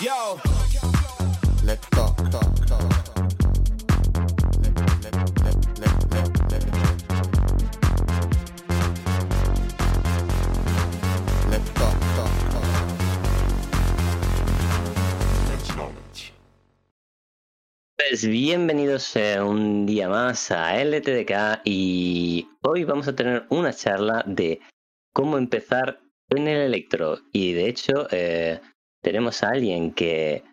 Yo. Let's talk, talk, talk. Let, let, let, let, let, let. Let's talk, talk, talk. Let's knowledge. Pues bienvenidos eh, un día más a LTDK y hoy vamos a tener una charla de cómo empezar en el electro y de hecho eh, tenemos a alguien que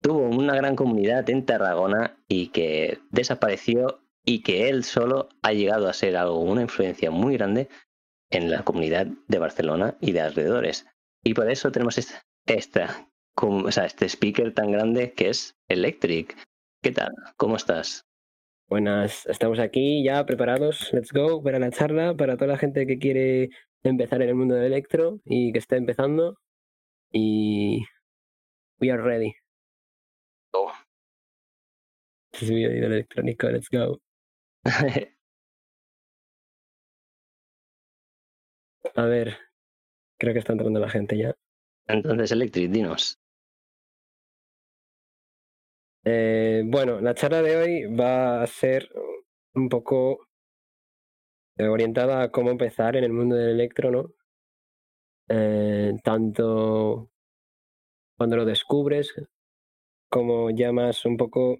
tuvo una gran comunidad en Tarragona y que desapareció y que él solo ha llegado a ser algo, una influencia muy grande en la comunidad de Barcelona y de alrededores. Y por eso tenemos este speaker tan grande que es Electric. ¿Qué tal? ¿Cómo estás? Buenas, estamos aquí ya preparados, let's go, para la charla, para toda la gente que quiere empezar en el mundo del electro y que está empezando. Y we are ready. Oh. Este es mi oído electrónico, let's go. A ver, creo que está entrando la gente ya. Entonces, Electric, dinos. Eh, bueno, la charla de hoy va a ser un poco eh, orientada a cómo empezar en el mundo del electro, ¿no? Eh, tanto cuando lo descubres, como ya más un poco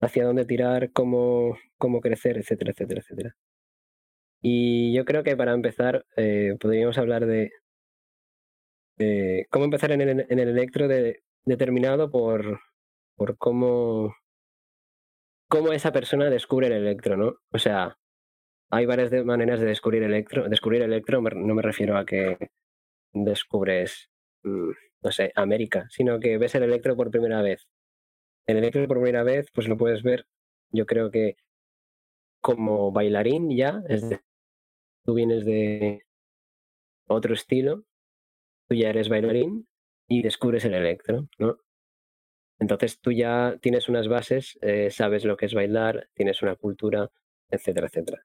hacia dónde tirar, cómo, cómo crecer, etcétera, etcétera, etcétera. Y yo creo que para empezar eh, podríamos hablar de, cómo empezar en el, en el electro de- determinado por, por cómo, cómo esa persona descubre el electro, ¿no? O sea, hay varias maneras de descubrir electro. Descubrir electro no me refiero a que descubres, mm, no sé, América, sino que ves el electro por primera vez. El electro por primera vez, pues lo puedes ver, yo creo que como bailarín ya, es decir, tú vienes de otro estilo, tú ya eres bailarín y descubres el electro, ¿no? Entonces tú ya tienes unas bases, eh, sabes lo que es bailar, tienes una cultura, etcétera, etcétera.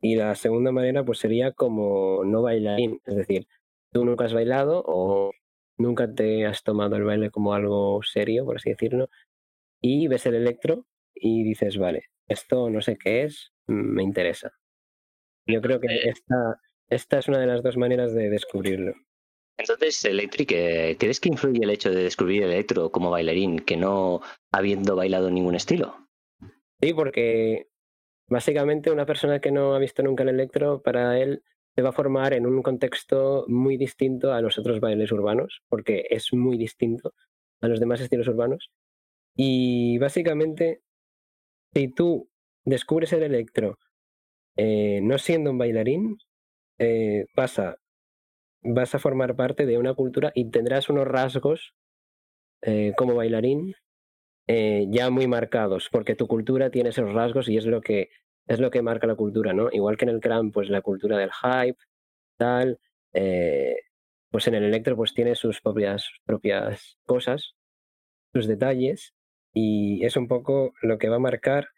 Y la segunda manera pues sería como no bailarín, es decir, tú nunca has bailado o nunca te has tomado el baile como algo serio, por así decirlo, y ves el electro y dices, vale, esto no sé qué es, me interesa. Yo creo que esta, esta es una de las dos maneras de descubrirlo. Entonces, Electric, ¿crees que influye el hecho de descubrir el electro como bailarín que no habiendo bailado ningún estilo? Sí, porque básicamente una persona que no ha visto nunca el electro, para él se va a formar en un contexto muy distinto a los otros bailes urbanos, porque es muy distinto a los demás estilos urbanos. Y básicamente, si tú descubres el electro eh, no siendo un bailarín, eh, vas, a, vas a formar parte de una cultura y tendrás unos rasgos eh, como bailarín eh, ya muy marcados, porque tu cultura tiene esos rasgos y es lo que es lo que marca la cultura, ¿no? Igual que en el cram, pues la cultura del hype, tal, eh, pues en el electro pues tiene sus propias, propias cosas, sus detalles, y es un poco lo que va a marcar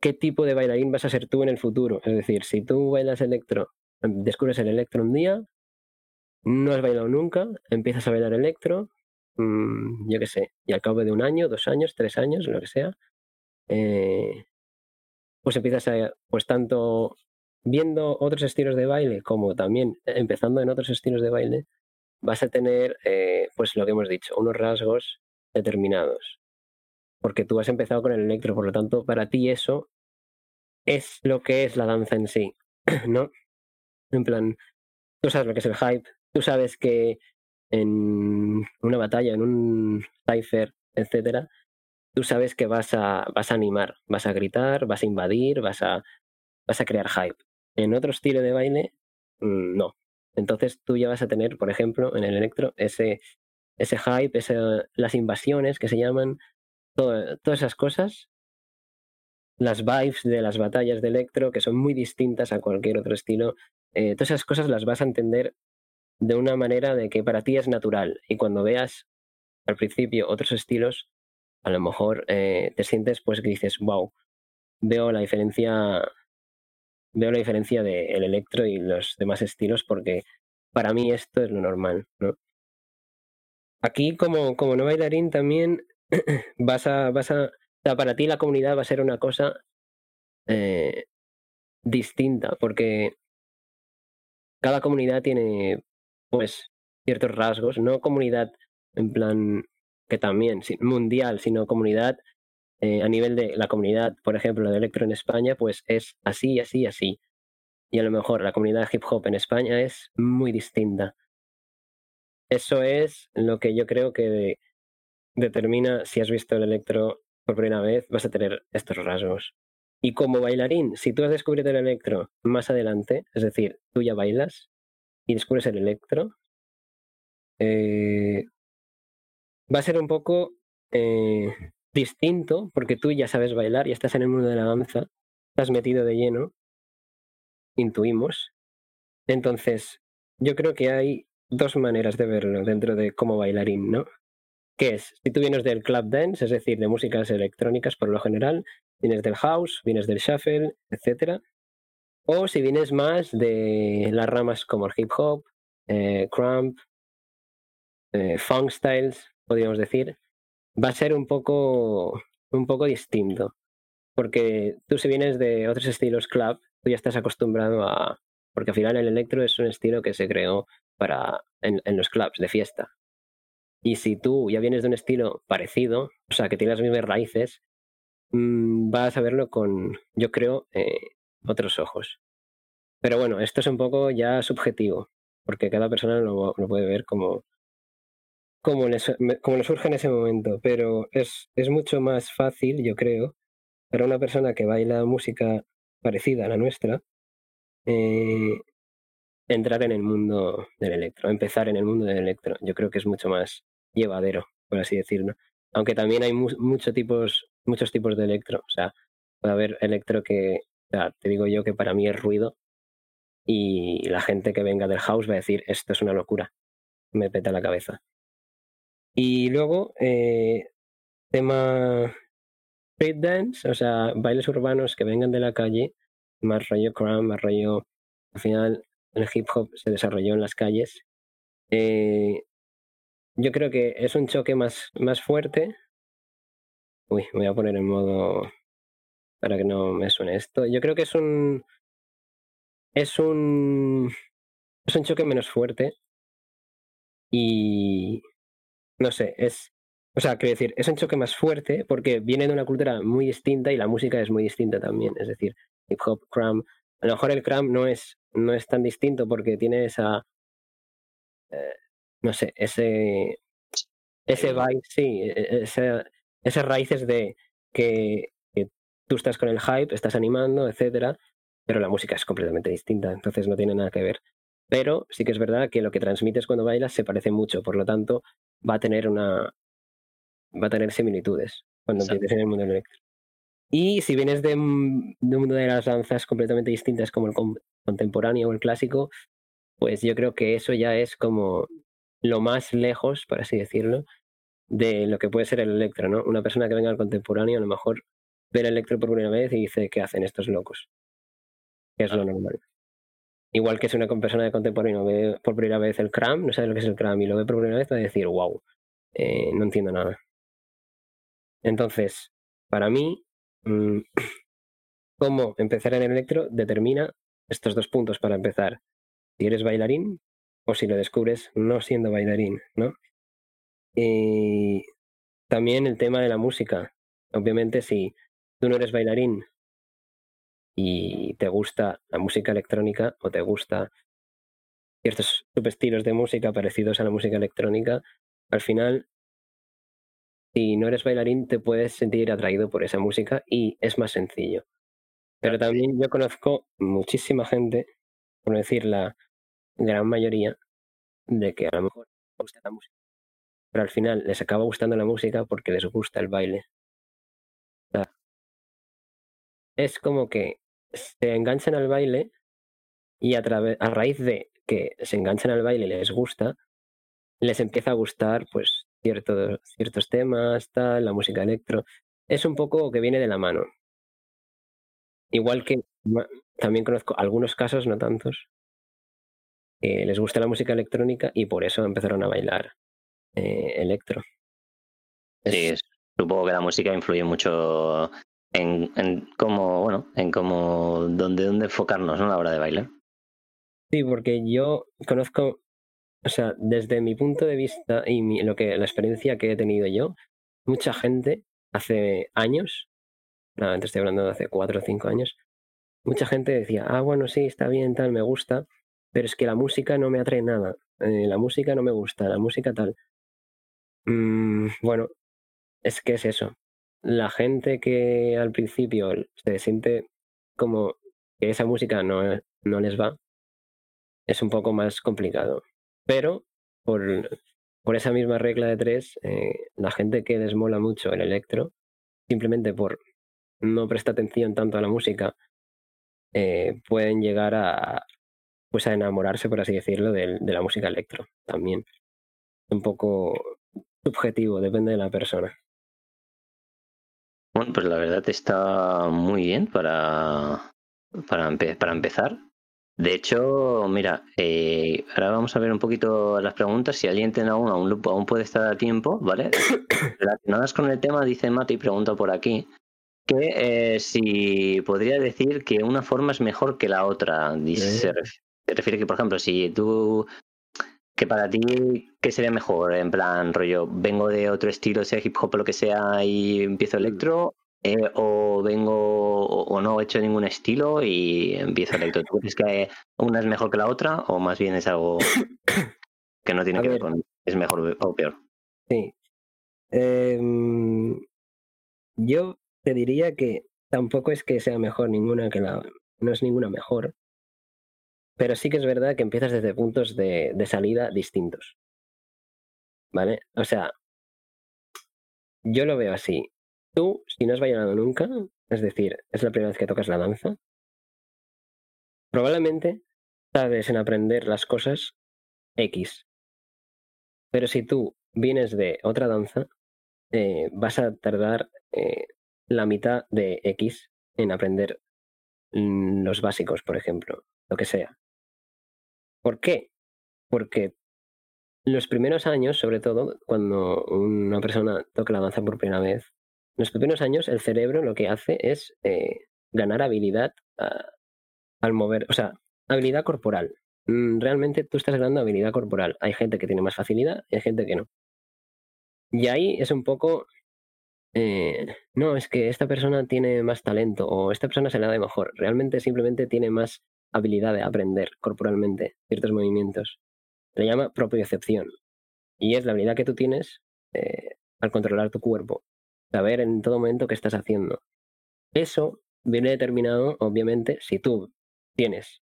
qué tipo de bailarín vas a ser tú en el futuro. Es decir, si tú bailas electro, em, descubres el electro un día, no has bailado nunca, empiezas a bailar electro, mm, yo qué sé, y al cabo de un año, dos años, tres años, lo que sea, eh, pues empiezas a, pues tanto viendo otros estilos de baile como también empezando en otros estilos de baile, vas a tener, eh, pues lo que hemos dicho, unos rasgos determinados. Porque tú has empezado con el electro, por lo tanto, para ti eso es lo que es la danza en sí, ¿no? En plan, tú sabes lo que es el hype, tú sabes que en una batalla, en un cipher, etcétera, tú sabes que vas a, vas a animar, vas a gritar, vas a invadir, vas a, vas a crear hype. En otro estilo de baile, mm, no. Entonces tú ya vas a tener, por ejemplo, en el electro, ese, ese hype, ese- las invasiones que se llaman, todas esas cosas, las vibes de las batallas de electro, que son muy distintas a cualquier otro estilo, eh, todas esas cosas las vas a entender de una manera de que para ti es natural. Y cuando veas al principio otros estilos, a lo mejor eh, te sientes pues que dices, wow, veo la diferencia, veo la diferencia del electro y los demás estilos porque para mí esto es lo normal, ¿no? aquí como, como no bailarín también vas a, vas a, o sea, para ti la comunidad va a ser una cosa eh, distinta, porque cada comunidad tiene pues ciertos rasgos, no comunidad en plan que también mundial, sino comunidad eh, a nivel de la comunidad, por ejemplo, de electro en España, pues es así, así, así. Y a lo mejor la comunidad hip hop en España es muy distinta. Eso es lo que yo creo que determina si has visto el electro por primera vez, vas a tener estos rasgos. Y como bailarín, si tú has descubierto el electro más adelante, es decir, tú ya bailas y descubres el electro, eh, va a ser un poco eh, distinto porque tú ya sabes bailar y estás en el mundo de la danza, estás metido de lleno, intuimos. Entonces, yo creo que hay dos maneras de verlo dentro de como bailarín, ¿no? Que es, si tú vienes del club dance, es decir, de músicas electrónicas por lo general, vienes del house, vienes del shuffle, etc. O si vienes más de las ramas como el hip hop, eh, crump, eh, funk styles, podríamos decir, va a ser un poco, un poco distinto. Porque tú si vienes de otros estilos club, tú ya estás acostumbrado a... Porque al final el electro es un estilo que se creó para en, los clubs de fiesta. Y si tú ya vienes de un estilo parecido, o sea, que tiene las mismas raíces, mm, vas a verlo con, yo creo, eh, otros ojos. Pero bueno, esto es un poco ya subjetivo, porque cada persona lo, lo puede ver como, como le, como surge en ese momento, pero es, es mucho más fácil, yo creo, para una persona que baila música parecida a la nuestra, eh, entrar en el mundo del electro, empezar en el mundo del electro. Yo creo que es mucho más llevadero, por así decirlo. Aunque también hay muchos tipos, muchos tipos de electro. O sea, puede haber electro que, te digo yo que para mí es ruido y la gente que venga del house va a decir, esto es una locura, me peta la cabeza. Y luego, eh, tema street dance, o sea, bailes urbanos que vengan de la calle, más rollo crumb, más rollo. Al final, el hip hop se desarrolló en las calles. Eh, yo creo que es un choque más, más fuerte. Uy, voy a poner en modo para que no me suene esto. Yo creo que es un. Es un. Es un choque menos fuerte. Y no sé, es, o sea, quiero decir, es un choque más fuerte porque viene de una cultura muy distinta y la música es muy distinta también. Es decir, hip hop, crumb. A lo mejor el crumb no es, no es tan distinto porque tiene esa. Eh, no sé, ese. Ese vibe, sí, e, e, ese, esas raíces de que, que, tú estás con el hype, estás animando, etcétera, pero la música es completamente distinta, entonces no tiene nada que ver. Pero sí que es verdad que lo que transmites cuando bailas se parece mucho, por lo tanto, va a tener una va a tener similitudes cuando empieces en el mundo electro. Y si vienes de, un mundo de las danzas completamente distintas como el contemporáneo o el clásico, pues yo creo que eso ya es como lo más lejos, por así decirlo, de lo que puede ser el electro, ¿no? Una persona que venga al contemporáneo a lo mejor ve el electro por primera vez y dice, ¿qué hacen estos locos? Que es lo normal. Igual que si una persona de contemporáneo ve por primera vez el CRAM, no sabe lo que es el CRAM y lo ve por primera vez, va a decir, wow, eh, no entiendo nada. Entonces, para mí, mm, cómo empezar en el electro determina estos dos puntos para empezar. Si eres bailarín o si lo descubres no siendo bailarín, ¿no? Y también el tema de la música. Obviamente, si tú no eres bailarín y te gusta la música electrónica o te gusta ciertos subestilos de música parecidos a la música electrónica, al final, si no eres bailarín, te puedes sentir atraído por esa música y es más sencillo. Pero también yo conozco muchísima gente, por decir la gran mayoría, de que a lo mejor gusta la música, pero al final les acaba gustando la música porque les gusta el baile. Es como que se enganchan al baile y a, a raíz de que se enganchan al baile y les gusta, les empieza a gustar pues ciertos, ciertos temas, tal, la música electro. Es un poco que viene de la mano. Igual que también conozco algunos casos, no tantos, que les gusta la música electrónica y por eso empezaron a bailar eh, electro. Sí, Es- es- supongo que la música influye mucho en, en cómo, bueno, en cómo, dónde, dónde enfocarnos, ¿no? La hora de bailar. Sí, porque yo conozco, o sea, desde mi punto de vista y mi- lo que la experiencia que he tenido yo, mucha gente hace años, te estoy hablando de hace cuatro o cinco años, mucha gente decía, ah, bueno, sí, está bien, tal, me gusta, pero es que la música no me atrae nada, eh, la música no me gusta, la música tal. Mm, bueno, es que es eso. La gente que al principio se siente como que esa música no, no les va, es un poco más complicado. Pero por, por esa misma regla de tres, eh, la gente que les mola mucho el electro, simplemente por no prestar atención tanto a la música, eh, pueden llegar a pues a enamorarse, por así decirlo, del- de, la música electro también. Un poco subjetivo, depende de la persona. Bueno, pues la verdad está muy bien para, para, empe- para empezar. De hecho, mira, eh, ahora vamos a ver un poquito las preguntas. Si alguien tiene alguna, aún, aún puede estar a tiempo, ¿vale? Relacionadas con el tema, dice Mati, pregunta por aquí, que eh, si podría decir que una forma es mejor que la otra. Dice- se refiere que, por ejemplo, si tú, que para ti, ¿qué sería mejor? En plan, rollo, vengo de otro estilo, sea hip hop o lo que sea, y empiezo electro, eh, o vengo, o, no he hecho ningún estilo y empiezo electro. ¿Tú crees que una es mejor que la otra, o más bien es algo que no tiene A que ver ver. con es mejor o peor? Sí. Em, yo te diría que tampoco es que sea mejor ninguna que la... No es ninguna mejor. Pero sí que es verdad que empiezas desde puntos de, salida distintos. ¿Vale? O sea, yo lo veo así. Tú, si no has bailado nunca, es decir, es la primera vez que tocas la danza, probablemente sabes en aprender las cosas X. Pero si tú vienes de otra danza, eh, vas a tardar eh, la mitad de X en aprender los básicos, por ejemplo, lo que sea. ¿Por qué? Porque los primeros años, sobre todo, cuando una persona toca la danza por primera vez, los primeros años el cerebro lo que hace es eh, ganar habilidad al mover, o sea, habilidad corporal. Mm, Realmente tú estás ganando habilidad corporal. Hay gente que tiene más facilidad y hay gente que no. Y ahí es un poco, eh, no, es que esta persona tiene más talento o esta persona se le da mejor. Realmente simplemente tiene más habilidad de aprender corporalmente ciertos movimientos. Se llama propiocepción. Y es la habilidad que tú tienes eh, al controlar tu cuerpo. Saber en todo momento qué estás haciendo. Eso viene determinado, obviamente, si tú tienes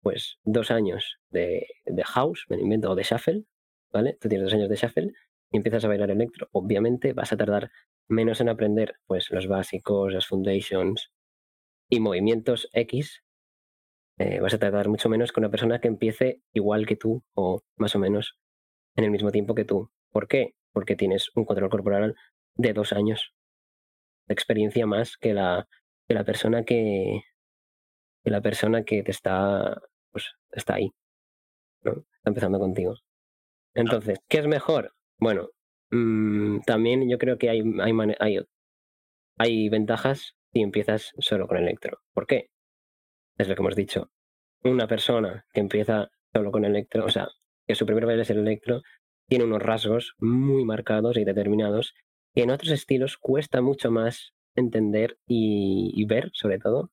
pues dos años de, de house, me invento, o de shuffle, ¿vale? Tú tienes dos años de shuffle y empiezas a bailar electro. Obviamente vas a tardar menos en aprender pues los básicos, las foundations y movimientos X. eh, vas a tardar mucho menos que una persona que empiece igual que tú o más o menos en el mismo tiempo que tú. ¿Por qué? Porque tienes un control corporal de dos años de experiencia más que la, que la persona que, que la persona que te está pues está ahí ¿no? está empezando contigo entonces ¿qué es mejor? bueno mm, también yo creo que hay, hay, hay, hay ventajas si empiezas solo con electro ¿por qué? Es lo que hemos dicho una persona que empieza solo con electro o sea que su primer baile es el electro tiene unos rasgos muy marcados y determinados que en otros estilos cuesta mucho más entender y, ver sobre todo.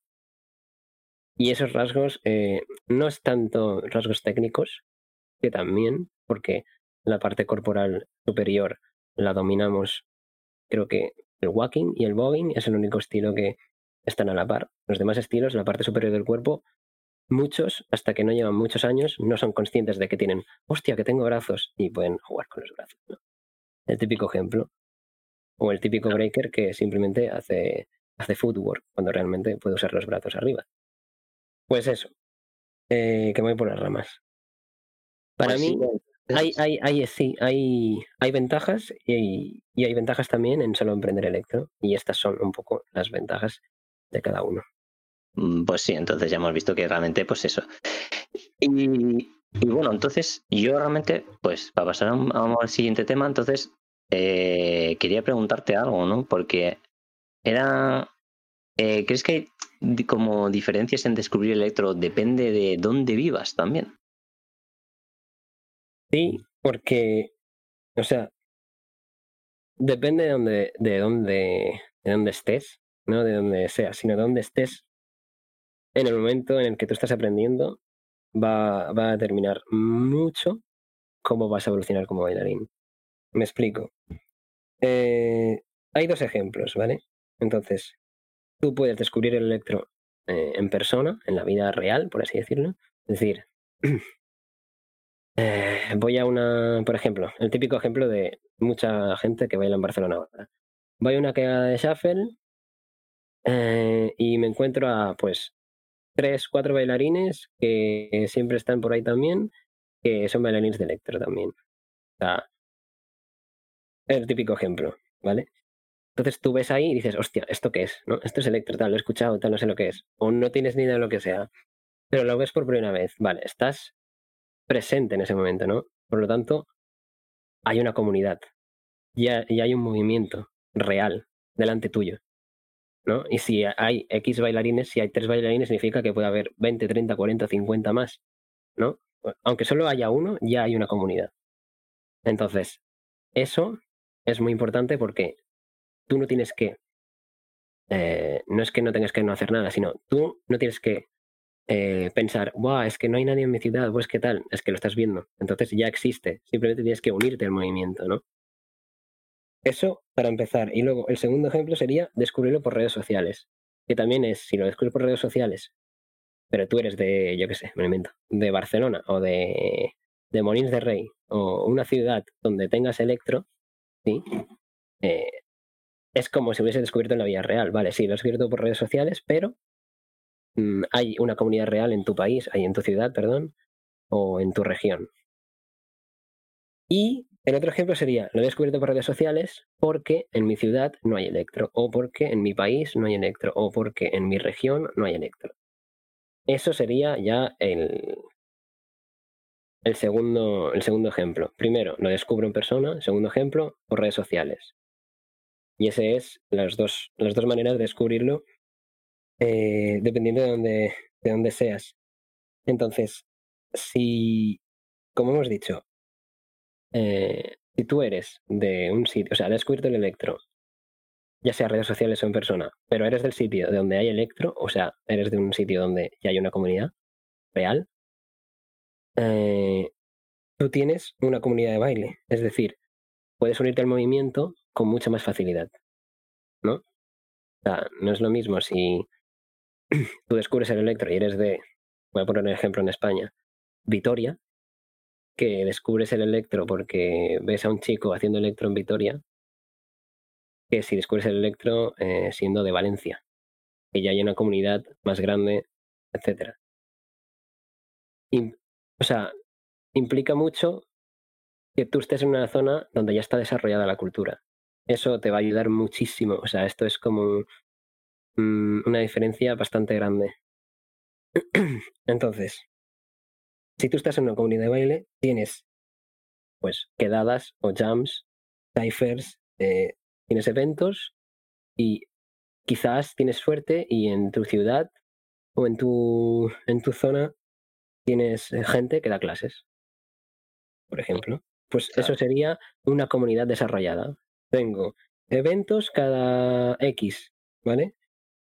Y esos rasgos eh, no es tanto rasgos técnicos, que también, porque la parte corporal superior la dominamos, creo que el walking y el bogging es el único estilo que están a la par. Los demás estilos, la parte superior del cuerpo, muchos, hasta que no llevan muchos años, no son conscientes de que tienen, hostia, que tengo brazos y pueden jugar con los brazos. ¿no? El típico ejemplo. O el típico breaker que simplemente hace, hace footwork, cuando realmente puede usar los brazos arriba. Pues eso, eh, que me voy por las ramas. Para Pues mí, sí, hay, hay, hay, sí, hay, hay ventajas y, y hay ventajas también en solo emprender electro. Y estas son un poco las ventajas de cada uno. Mm, Pues sí, entonces ya hemos visto que realmente, pues eso. Y Y bueno, entonces yo realmente, pues para pasar a un- a un- al siguiente tema, entonces eh, quería preguntarte algo, ¿no? Porque era, eh, ¿crees que hay como diferencias en descubrir electro? Depende de dónde vivas también. Sí, porque, o sea, depende de dónde, de dónde, de dónde estés, no de dónde seas, sino de dónde estés en el momento en el que tú estás aprendiendo, va, va a determinar mucho cómo vas a evolucionar como bailarín. Me explico. Eh, hay dos ejemplos, ¿vale? Entonces, tú puedes descubrir el electro eh, en persona, en la vida real, por así decirlo. Es decir, eh, voy a una, por ejemplo, el típico ejemplo de mucha gente que baila en Barcelona ahora. Voy a una queda de shuffle eh, y me encuentro a, pues, tres, cuatro bailarines que siempre están por ahí también, que son bailarines de electro también. O sea, el típico ejemplo, ¿vale? Entonces tú ves ahí y dices, hostia, ¿esto qué es? ¿No? Esto es electro, tal, lo he escuchado, tal, no sé lo que es. O no tienes ni idea de lo que sea. Pero lo ves por primera vez, vale, estás presente en ese momento, ¿no? Por lo tanto, hay una comunidad y ha- y hay un movimiento real delante tuyo, ¿no? Y si hay X bailarines, si hay tres bailarines, significa que puede haber 20, 30, 40, 50 más, ¿no? Aunque solo haya uno, ya hay una comunidad. Entonces, eso es muy importante porque tú no tienes que, eh, no es que no tengas que no hacer nada, sino tú no tienes que eh, pensar, Buah, es que no hay nadie en mi ciudad, pues qué tal, es que lo estás viendo. Entonces ya existe, simplemente tienes que unirte al movimiento, ¿no? Eso para empezar. Y luego el segundo ejemplo sería descubrirlo por redes sociales, que también es, si lo descubres por redes sociales, pero tú eres de, yo qué sé, me invento, de Barcelona o de, de Molins de Rey o una ciudad donde tengas electro, ¿sí? Eh, es como si hubiese descubierto en la vida real, vale, sí, lo has descubierto por redes sociales, pero mm, hay una comunidad real en tu país, hay en tu ciudad, perdón, o en tu región. Y el otro ejemplo sería, lo he descubierto por redes sociales porque en mi ciudad no hay electro, o porque en mi país no hay electro, o porque en mi región no hay electro. Eso sería ya el, el, segundo, el segundo ejemplo. Primero, lo descubro en persona. Segundo ejemplo, por redes sociales. Y ese es las dos, las dos maneras de descubrirlo eh, dependiendo de dónde, de dónde seas. Entonces, si, como hemos dicho, eh, si tú eres de un sitio, o sea, has descubierto el electro, ya sea redes sociales o en persona, pero eres del sitio de donde hay electro, o sea, eres de un sitio donde ya hay una comunidad real, eh, tú tienes una comunidad de baile. Es decir, puedes unirte al movimiento con mucha más facilidad. ¿No? O sea, no es lo mismo si tú descubres el electro y eres de, voy a poner un ejemplo en España, Vitoria, que descubres el electro porque ves a un chico haciendo electro en Vitoria, que si descubres el electro eh, siendo de Valencia, que ya hay una comunidad más grande. Y, o sea, implica mucho que tú estés en una zona donde ya está desarrollada la cultura. Eso te va a ayudar muchísimo. O sea, esto es como mm, una diferencia bastante grande. Entonces, si tú estás en una comunidad de baile, tienes pues quedadas o jams, ciphers, eh, tienes eventos y quizás tienes suerte y en tu ciudad o en tu, en tu zona tienes eh, gente que da clases, por ejemplo. Pues Claro. eso sería una comunidad desarrollada. Tengo eventos cada X, ¿vale?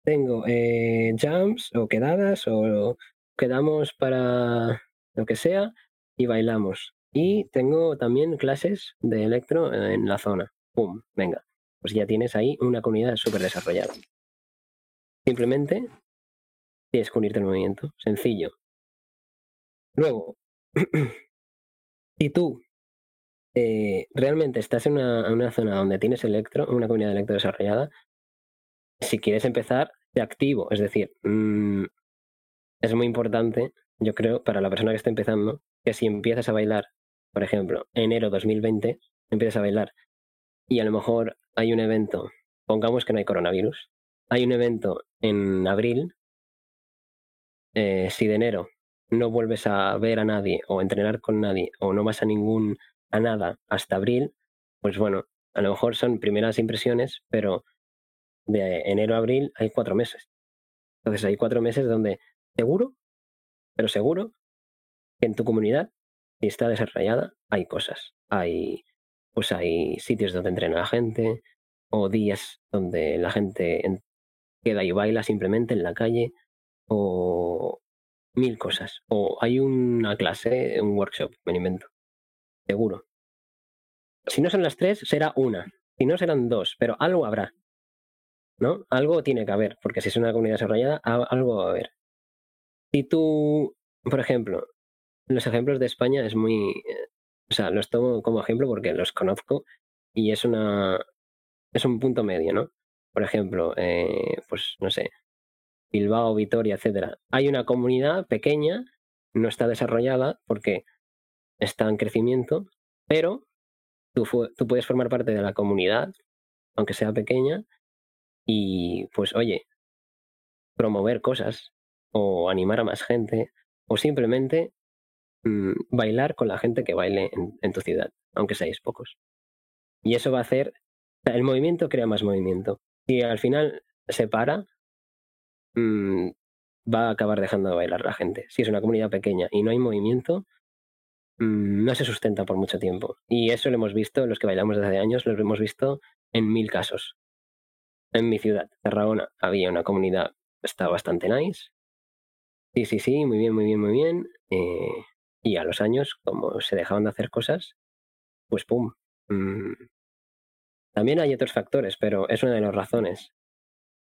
Tengo eh, jams o quedadas o quedamos para lo que sea y bailamos. Y tengo también clases de electro en la zona. ¡Pum! Venga. Pues ya tienes ahí una comunidad súper desarrollada. Simplemente tienes que unirte movimiento. Sencillo. Luego, si tú eh, realmente estás en una, zona donde tienes electro, una comunidad electro desarrollada, si quieres empezar, te activo. Es decir, mm, es muy importante, yo creo, para la persona que está empezando, que si empiezas a bailar, por ejemplo, enero 2020, empiezas a bailar y a lo mejor hay un evento, pongamos que no hay coronavirus, hay un evento en abril, eh, si de enero no vuelves a ver a nadie o entrenar con nadie o no vas a ningún a nada hasta abril, pues bueno, a lo mejor son primeras impresiones, pero de enero a abril hay cuatro meses. Entonces hay cuatro meses donde seguro, pero seguro que en tu comunidad, si está desarrollada, hay cosas. Hay, pues hay sitios donde entrena la gente, o días donde la gente en- queda y baila simplemente en la calle, o mil cosas. O hay una clase, un workshop, me invento. Seguro. Si no son las tres, será una. Si no, serán dos, pero algo habrá. ¿No? Algo tiene que haber, porque si es una comunidad desarrollada, algo va a haber. Si tú, por ejemplo, los ejemplos de España es muy. eh, O sea, los tomo como ejemplo porque los conozco y es una. Es un punto medio, ¿no? Por ejemplo, eh, pues no sé, Bilbao, Vitoria, etcétera. Hay una comunidad pequeña, no está desarrollada porque está en crecimiento, pero tú, tú puedes formar parte de la comunidad, aunque sea pequeña, y pues oye, promover cosas o animar a más gente o simplemente mm, bailar con la gente que baile en, tu ciudad, aunque seáis pocos. Y eso va a hacer, el movimiento crea más movimiento. Si al final se para, mm, va a acabar dejando de bailar la gente. Si es una comunidad pequeña y no hay movimiento, mm, no se sustenta por mucho tiempo. Y eso lo hemos visto, los que bailamos desde hace años, lo hemos visto en mil casos. En mi ciudad, Tarragona, había una comunidad, está bastante nice. Sí, sí, sí, muy bien, muy bien, muy bien. eh, y a los años, como se dejaban de hacer cosas, pues pum. mm. También hay otros factores, pero es una de las razones.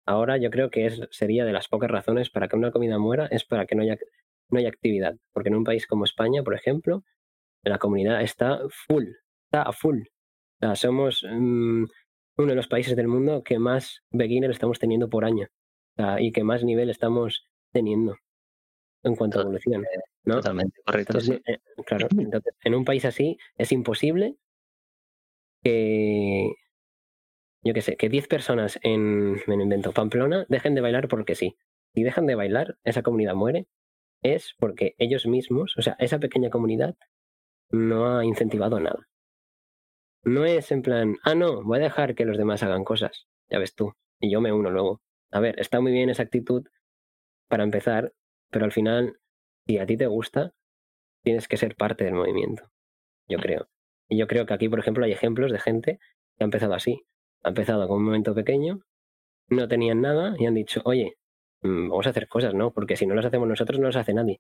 Ahora yo creo que es, sería de las pocas razones para que una comida muera, es para que no haya, no haya actividad. Porque en un país como España, por ejemplo, la comunidad está full, está a full. O somos mm, uno de los países del mundo que más beginner estamos teniendo por año. Y que más nivel estamos teniendo en cuanto a evolución. ¿no? Totalmente correcto. Entonces, sí. eh, claro, entonces, en un país así es imposible que, yo qué sé, que 10 personas en, me lo invento, Pamplona dejen de bailar porque sí. Si dejan de bailar, esa comunidad muere, es porque ellos mismos, o sea, esa pequeña comunidad no ha incentivado nada. No es en plan, ah, no, voy a dejar que los demás hagan cosas, ya ves tú, y yo me uno luego. A ver, está muy bien esa actitud para empezar, pero al final, si a ti te gusta, tienes que ser parte del movimiento, yo creo. Y yo creo que aquí, por ejemplo, hay ejemplos de gente que ha empezado así. Ha empezado con un momento pequeño, no tenían nada y han dicho, oye, mm, vamos a hacer cosas, ¿no? Porque si no las hacemos nosotros, no las hace nadie.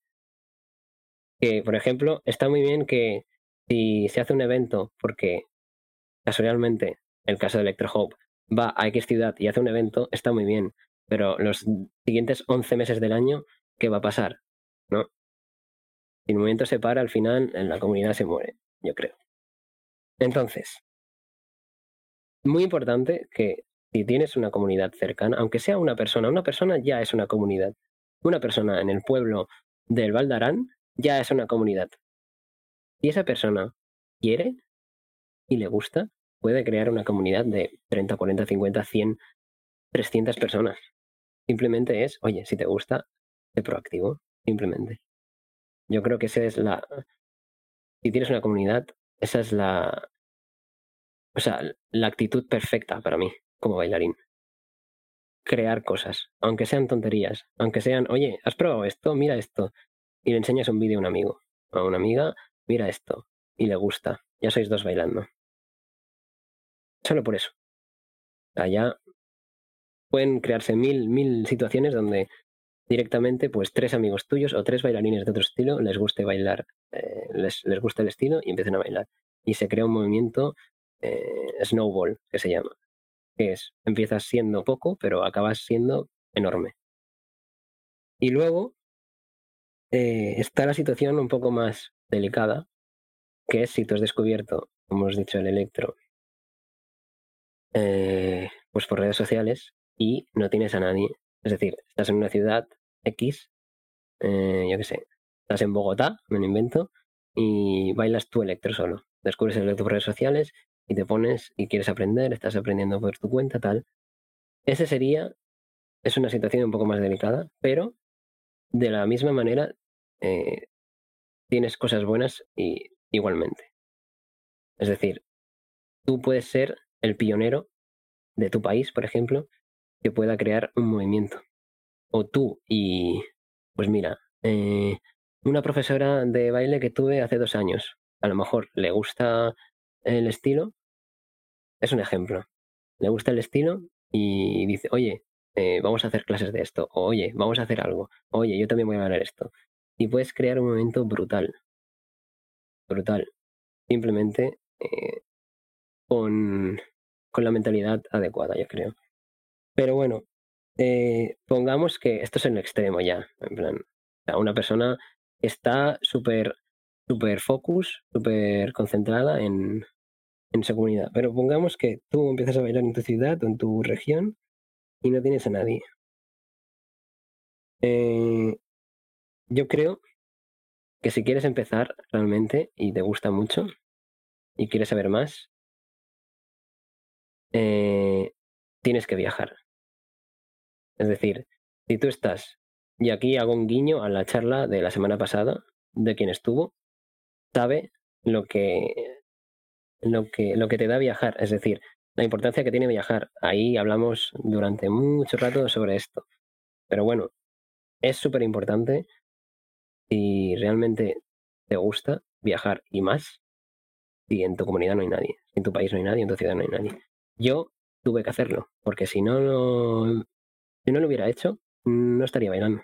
Que, por ejemplo, está muy bien que si se hace un evento, porque casualmente el caso de Electro Hope va a X ciudad y hace un evento, está muy bien. Pero los siguientes 11 meses del año, ¿qué va a pasar? ¿No? Si el movimiento se para, al final en la comunidad se muere, yo creo. Entonces, muy importante que si tienes una comunidad cercana, aunque sea una persona, una persona ya es una comunidad. Una persona en el pueblo del Valdarán ya es una comunidad. Si esa persona quiere y le gusta, puede crear una comunidad de 30, 40, 50, 100, 300 personas. Simplemente es, oye, si te gusta, proactivo, simplemente. Yo creo que esa es la... Si tienes una comunidad, esa es la... O sea, la actitud perfecta para mí como bailarín. Crear cosas, aunque sean tonterías, aunque sean, oye, ¿has probado esto? Mira esto. Y le enseñas un vídeo a un amigo a una amiga, mira esto. Y le gusta. Ya sois dos bailando. Solo por eso. Allá pueden crearse mil, mil situaciones donde directamente, pues tres amigos tuyos o tres bailarines de otro estilo les guste bailar, eh, les, les gusta el estilo y empiezan a bailar. Y se crea un movimiento eh, snowball, que se llama. Que es, empiezas siendo poco, pero acabas siendo enorme. Y luego eh, está la situación un poco más delicada, que es si tú has descubierto, como os he dicho, el electro, pues por redes sociales y no tienes a nadie. Es decir, estás en una ciudad X, eh, yo qué sé, estás en Bogotá, me lo invento, y bailas tu electro solo. Descubres el electro por redes sociales y te pones y quieres aprender, estás aprendiendo por tu cuenta, tal. Ese sería, es una situación un poco más delicada, pero de la misma manera eh, tienes cosas buenas y igualmente. Es decir, tú puedes ser el pionero de tu país, por ejemplo, que pueda crear un movimiento. O tú y, pues mira, eh, una profesora de baile que tuve hace dos años, a lo mejor le gusta el estilo, es un ejemplo, le gusta el estilo y dice, oye, eh, vamos a hacer clases de esto, o oye, vamos a hacer algo, oye, yo también voy a hablar esto. Y puedes crear un movimiento brutal, brutal, simplemente eh, con, con la mentalidad adecuada, yo creo. Pero bueno, eh, pongamos que esto es en extremo ya, en plan, una persona está súper super focus, súper concentrada en, en su comunidad. Pero pongamos que tú empiezas a bailar en tu ciudad o en tu región y no tienes a nadie. Eh, yo creo que si quieres empezar realmente y te gusta mucho y quieres saber más, eh, tienes que viajar. Es decir, si tú estás, y aquí hago un guiño a la charla de la semana pasada de quien estuvo, sabe lo que, lo que, lo que te da viajar, es decir, la importancia que tiene viajar. Ahí hablamos durante mucho rato sobre esto. Pero bueno, es súper importante si realmente te gusta viajar y más si en tu comunidad no hay nadie, en tu país no hay nadie, en tu ciudad no hay nadie. Yo tuve que hacerlo, porque si no, no si no lo hubiera hecho, no estaría bailando.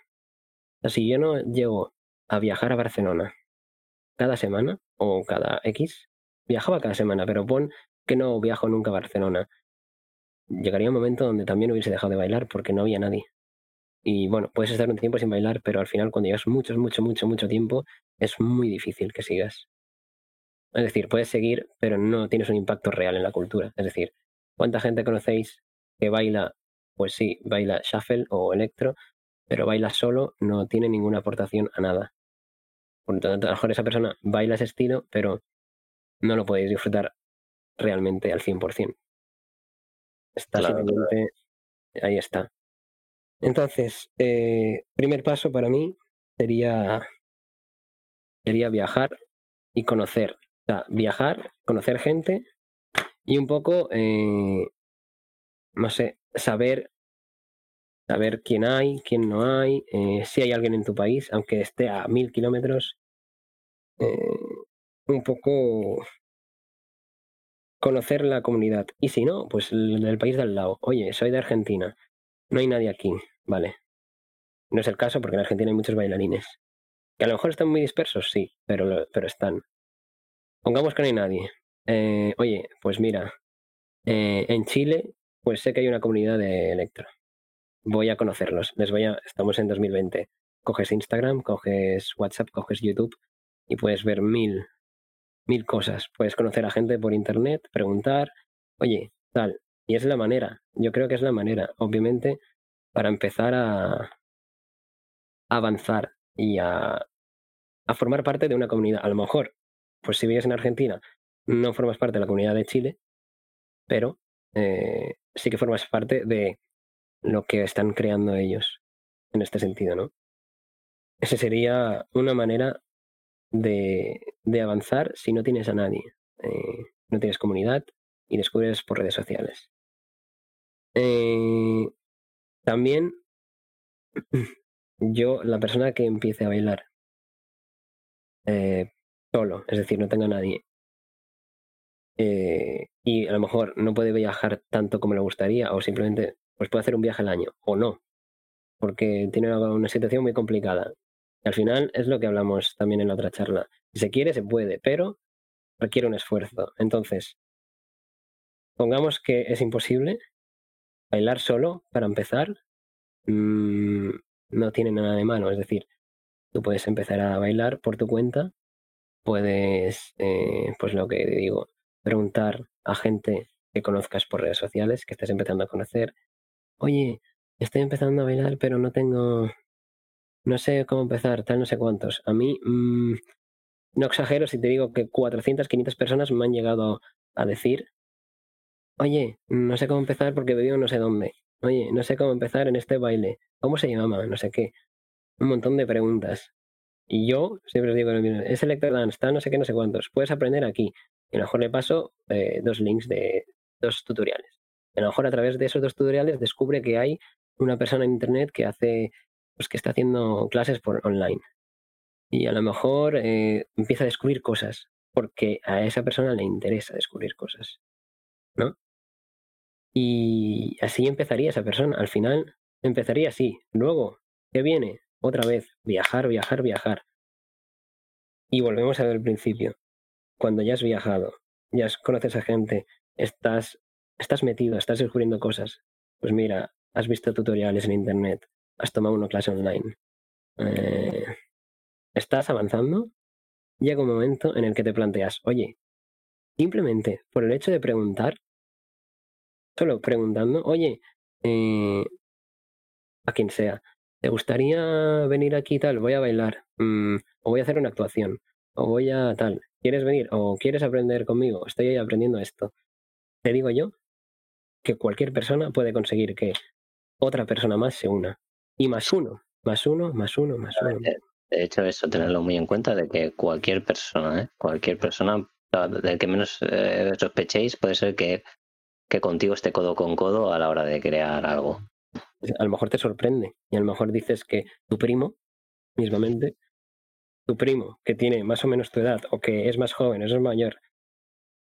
O si yo no llego a viajar a Barcelona cada semana o cada X, viajaba cada semana, pero pon que no viajo nunca a Barcelona. Llegaría un momento donde también hubiese dejado de bailar porque no había nadie. Y bueno, puedes estar un tiempo sin bailar, pero al final cuando llevas mucho, mucho, mucho, mucho tiempo, es muy difícil que sigas. Es decir, puedes seguir, pero no tienes un impacto real en la cultura. Es decir, ¿cuánta gente conocéis que baila? Pues sí, baila shuffle o electro, pero baila solo, no tiene ninguna aportación a nada. Por lo tanto, a lo mejor esa persona baila ese estilo, pero no lo podéis disfrutar realmente al 100%. Está Claro, simplemente ahí está. Entonces, eh, primer paso para mí sería, sería viajar y conocer. O sea, viajar, conocer gente y un poco, eh, no sé, saber, saber quién hay, quién no hay, eh, si hay alguien en tu país, aunque esté a mil kilómetros, eh, un poco conocer la comunidad. Y si no, pues el del país de al lado. Oye, soy de Argentina, no hay nadie aquí, vale. No es el caso porque en Argentina hay muchos bailarines. Que a lo mejor están muy dispersos, sí, pero, pero están. Pongamos que no hay nadie. Eh, oye, pues mira, en Chile, pues sé que hay una comunidad de electro. Voy a conocerlos. Les voy a. Estamos en 2020. Coges Instagram, coges WhatsApp, coges YouTube y puedes ver mil, mil cosas. Puedes conocer a gente por internet, preguntar, oye, tal. Y es la manera. Yo creo que es la manera. Obviamente, para empezar a avanzar y a, a formar parte de una comunidad. A lo mejor, pues si vives en Argentina, no formas parte de la comunidad de Chile, pero eh, sí que formas parte de lo que están creando ellos en este sentido, ¿no? Esa sería una manera de, avanzar si no tienes a nadie, eh, no tienes comunidad y descubres por redes sociales. Eh, también yo, la persona que empiece a bailar eh, solo, es decir, no tenga nadie, eh, y a lo mejor no puede viajar tanto como le gustaría, o simplemente pues puede hacer un viaje al año, o no, porque tiene una, situación muy complicada. Y al final es lo que hablamos también en la otra charla. Si se quiere, se puede, pero requiere un esfuerzo. Entonces, pongamos que es imposible bailar solo para empezar. mm, no tiene nada de malo, es decir, tú puedes empezar a bailar por tu cuenta, puedes, eh, pues lo que digo, preguntar a gente que conozcas por redes sociales, que estés empezando a conocer, oye, estoy empezando a bailar, pero no tengo, no sé cómo empezar, tal, no sé cuántos. A mí, mm, no exagero si te digo que 400, 500 personas me han llegado a decir, oye, no sé cómo empezar porque vivo no sé dónde. Oye, no sé cómo empezar en este baile. ¿Cómo se llama? No sé qué. Un montón de preguntas. Y yo siempre os digo lo mismo, es Electrodance, está no sé qué, no sé cuántos, puedes aprender aquí. Y a lo mejor le paso eh, dos links de dos tutoriales. Y a lo mejor a través de esos dos tutoriales descubre que hay una persona en internet que hace, pues que está haciendo clases por online. Y a lo mejor eh, empieza a descubrir cosas, porque a esa persona le interesa descubrir cosas. ¿No? Y así empezaría esa persona. Al final empezaría así. Luego, ¿qué viene? Otra vez, viajar, viajar, viajar. Y volvemos al principio. Cuando ya has viajado, ya conoces a gente, estás, estás metido, estás descubriendo cosas. Pues mira, has visto tutoriales en internet, has tomado una clase online. Eh, estás avanzando. Llega un momento en el que te planteas, oye, simplemente por el hecho de preguntar, solo preguntando, oye, eh, a quien sea, ¿te gustaría venir aquí tal? Voy a bailar, mm, o voy a hacer una actuación, o voy a tal, ¿quieres venir? ¿O quieres aprender conmigo? Estoy aprendiendo esto. Te digo yo que cualquier persona puede conseguir que otra persona más se una. Y más uno, más uno, más uno, más uno. De hecho, eso tenerlo muy en cuenta de que cualquier persona, ¿eh? cualquier persona del que menos eh, sospechéis puede ser que, que contigo esté codo con codo a la hora de crear algo a lo mejor te sorprende y a lo mejor dices que tu primo, mismamente, tu primo que tiene más o menos tu edad o que es más joven o es mayor,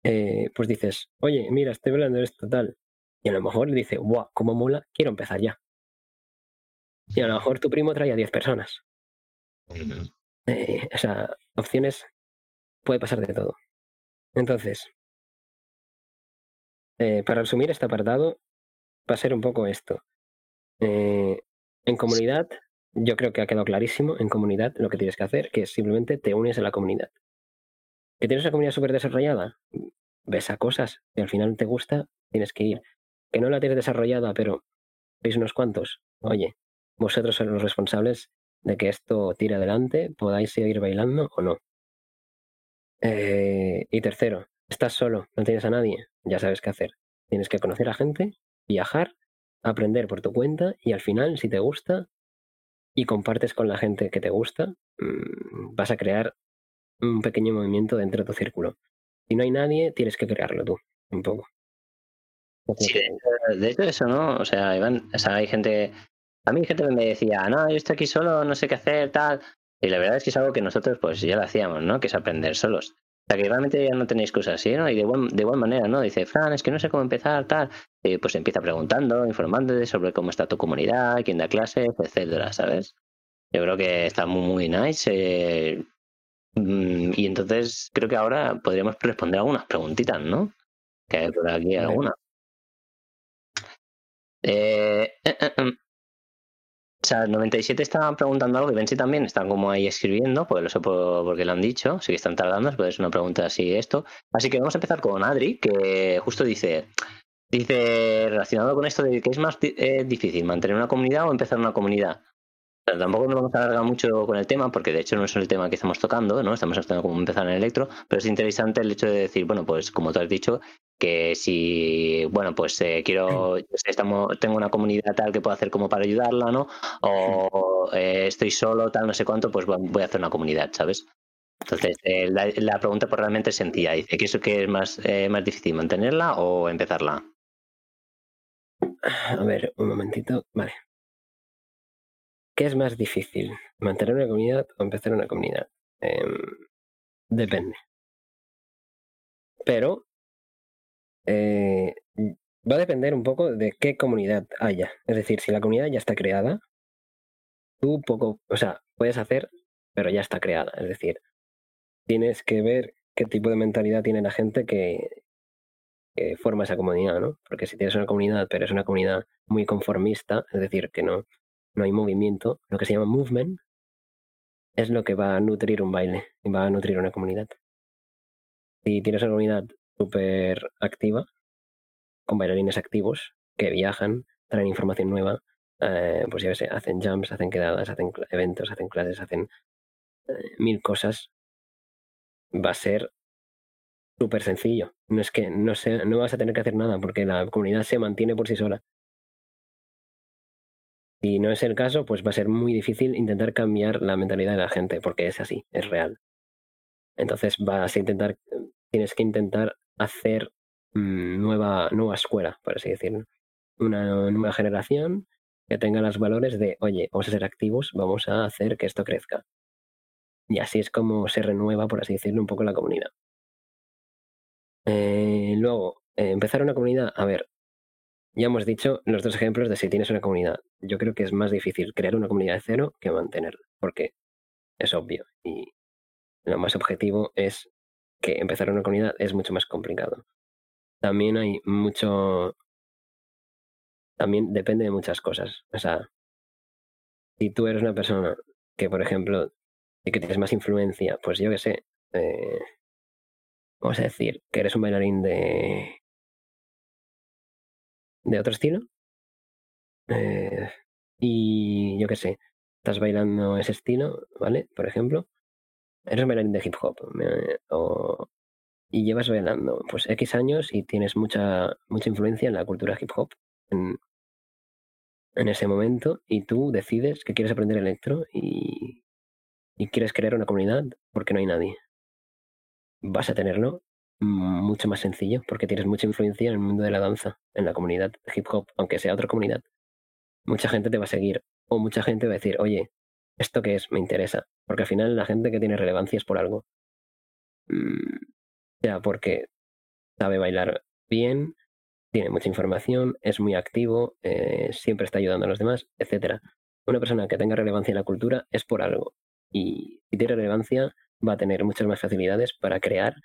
eh, pues dices, oye, mira, estoy hablando de esto tal. Y a lo mejor dice, guau, cómo mola, quiero empezar ya. Y a lo mejor tu primo trae a 10 personas. Eh, o sea, opciones puede pasar de todo. Entonces, eh, para resumir este apartado, va a ser un poco esto. Eh, en comunidad, yo creo que ha quedado clarísimo en comunidad lo que tienes que hacer, que es simplemente te unes a la comunidad. ¿Que tienes una comunidad súper desarrollada? Ves a cosas que al final te gusta, tienes que ir. Que no la tienes desarrollada, pero veis unos cuantos. Oye, vosotros sois los responsables de que esto tire adelante, podáis seguir bailando o no. Eh, y tercero, estás solo, no tienes a nadie, ya sabes qué hacer. Tienes que conocer a gente, viajar aprender por tu cuenta y al final, si te gusta y compartes con la gente que te gusta, mm, vas a crear un pequeño movimiento dentro de tu círculo. Si no hay nadie, tienes que crearlo tú, un poco. Sí, de hecho eso, ¿no? O sea, Iván, o sea, hay gente, a mí gente me decía, no, yo estoy aquí solo, no sé qué hacer, tal. Y la verdad es que es algo que nosotros pues ya lo hacíamos, ¿no? Que es aprender solos. O sea, que realmente ya no tenéis cosas así, ¿no? Y de, buen, de igual manera, ¿no? Dice, Fran, es que no sé cómo empezar, tal. Y pues empieza preguntando, informándote sobre cómo está tu comunidad, quién da clases, etcétera, ¿sabes? Yo creo que está muy, muy nice. Eh, mm, y entonces creo que ahora podríamos responder algunas preguntitas, ¿no? Que hay por aquí alguna. Eh, eh, eh em, o sea, 97 estaban preguntando algo y Bensi también están como ahí escribiendo, pues lo sé porque lo han dicho, sí que están tardando, es una pregunta así esto. Así que vamos a empezar con Adri, que justo dice, dice relacionado con esto de que es más eh, difícil mantener una comunidad o empezar una comunidad. Tampoco nos vamos a alargar mucho con el tema, porque de hecho no es el tema que estamos tocando, ¿no? Estamos tratando cómo empezar en electro, pero es interesante el hecho de decir, bueno, pues como tú has dicho, que si, bueno, pues eh, quiero, estamos, tengo una comunidad tal que puedo hacer como para ayudarla, ¿no? O eh, estoy solo, tal, no sé cuánto, pues voy a hacer una comunidad, ¿sabes? Entonces, eh, la, pregunta pues realmente es sencilla. Dice, ¿qué es, que es más, más difícil, mantenerla o empezarla? A ver, un momentito. Vale. ¿Qué es más difícil? ¿Mantener una comunidad o empezar una comunidad? Em, depende. Pero eh, va a depender un poco de qué comunidad haya. Es decir, si la comunidad ya está creada, tú poco, o sea, puedes hacer, pero ya está creada. Es decir, tienes que ver qué tipo de mentalidad tiene la gente que, forma esa comunidad, ¿no? Porque si tienes una comunidad, pero es una comunidad muy conformista, es decir, que no, no hay movimiento, lo que se llama movement, es lo que va a nutrir un baile y va a nutrir una comunidad. Si tienes una comunidad súper activa, con bailarines activos que viajan, traen información nueva, eh, pues ya sé, hacen jumps, hacen quedadas, hacen eventos, hacen clases, hacen eh, mil cosas. Va a ser súper sencillo. No es que no, se, no vas a tener que hacer nada porque la comunidad se mantiene por sí sola. Si no es el caso, pues va a ser muy difícil intentar cambiar la mentalidad de la gente, porque es así, es real. Entonces vas a intentar, tienes que intentar hacer mm, nueva, nueva escuela, por así decirlo. Una nueva generación que tenga los valores de, oye, vamos a ser activos, vamos a hacer que esto crezca. Y así es como se renueva, por así decirlo, un poco la comunidad. Eh, luego, eh, empezar una comunidad, a ver, ya hemos dicho los dos ejemplos de si tienes una comunidad. Yo creo que es más difícil crear una comunidad de cero que mantenerla, porque es obvio y lo más objetivo es que empezar una comunidad es mucho más complicado. También hay mucho... También depende de muchas cosas. O sea, si tú eres una persona que, por ejemplo, y que tienes más influencia, pues yo qué sé, eh, vamos a decir que eres un bailarín de de otro estilo eh, y yo qué sé, estás bailando ese estilo, ¿vale? Por ejemplo, eres bailarín de hip hop o, y llevas bailando pues X años y tienes mucha, mucha influencia en la cultura hip hop en, en ese momento y tú decides que quieres aprender electro y, y quieres crear una comunidad porque no hay nadie. Vas a tenerlo mucho más sencillo porque tienes mucha influencia en el mundo de la danza, en la comunidad hip hop, aunque sea otra comunidad. Mucha gente te va a seguir o mucha gente va a decir, oye, ¿esto qué es? Me interesa. Porque al final la gente que tiene relevancia es por algo. Mm, sea porque sabe bailar bien, tiene mucha información, es muy activo, eh, siempre está ayudando a los demás, etc. Una persona que tenga relevancia en la cultura es por algo. Y si tiene relevancia, va a tener muchas más facilidades para crear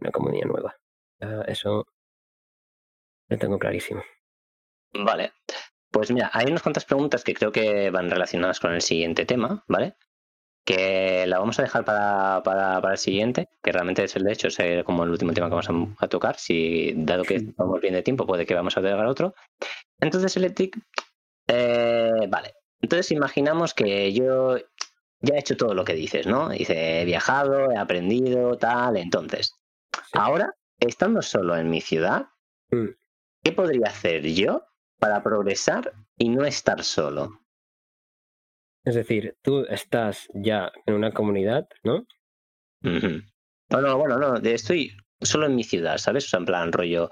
una comunidad nueva. eso lo tengo clarísimo. Vale. Pues mira, hay unas cuantas preguntas que creo que van relacionadas con el siguiente tema, ¿vale? Que la vamos a dejar para, para, para el siguiente, que realmente es el de hecho, es como el último tema que vamos a, tocar. Si, dado que vamos bien de tiempo, puede que vamos a agregar otro. Entonces, Electric, eh, vale. Entonces, imaginamos que yo ya he hecho todo lo que dices, ¿no? Dice, he viajado, he aprendido, tal. Entonces, Ahora, estando solo en mi ciudad, mm. ¿qué podría hacer yo para progresar y no estar solo? Es decir, tú estás ya en una comunidad, ¿no? No, no, bueno, no, estoy solo en mi ciudad, ¿sabes? O sea, en plan rollo.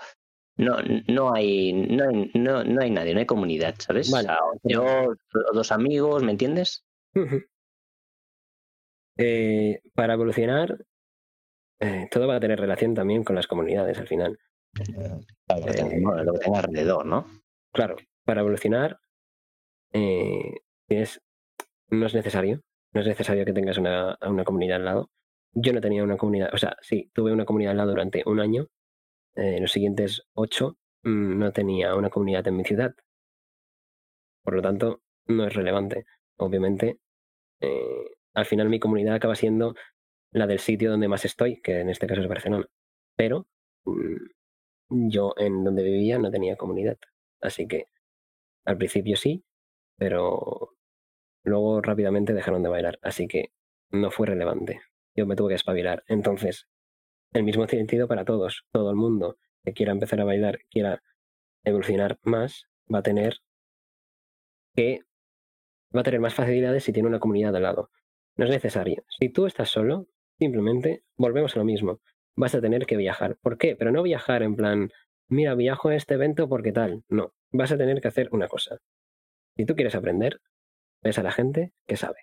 No, no hay, no hay, no, no hay nadie, no hay comunidad, ¿sabes? yo, dos amigos, ¿me entiendes? Eh, para evolucionar, eh, todo va a tener relación también con las comunidades al final. Claro, lo, que tenga, lo que alrededor, ¿no? Claro, para evolucionar eh, no es necesario, no es necesario que tengas una, una, comunidad al lado. Yo no tenía una comunidad, o sea, sí, tuve una comunidad al lado durante un año. Eh, los siguientes ocho mm, no tenía una comunidad en mi ciudad. Por lo tanto, no es relevante. Obviamente, eh, al final mi comunidad acaba siendo la del sitio donde más estoy, que en este caso es Barcelona. Pero mm, yo en donde vivía no tenía comunidad. Así que al principio sí, pero luego rápidamente dejaron de bailar. Así que no fue relevante. Yo me tuve que espabilar. Entonces, el mismo sentido para todos. Todo el mundo que quiera empezar a bailar, quiera evolucionar más, va a tener que va a tener más facilidades si tiene una comunidad al lado. No es necesario. Si tú estás solo, Simplemente volvemos a lo mismo. Vas a tener que viajar. ¿Por qué? Pero no viajar en plan, mira, viajo a este evento porque tal. No, vas a tener que hacer una cosa. Si tú quieres aprender, ves a la gente que sabe.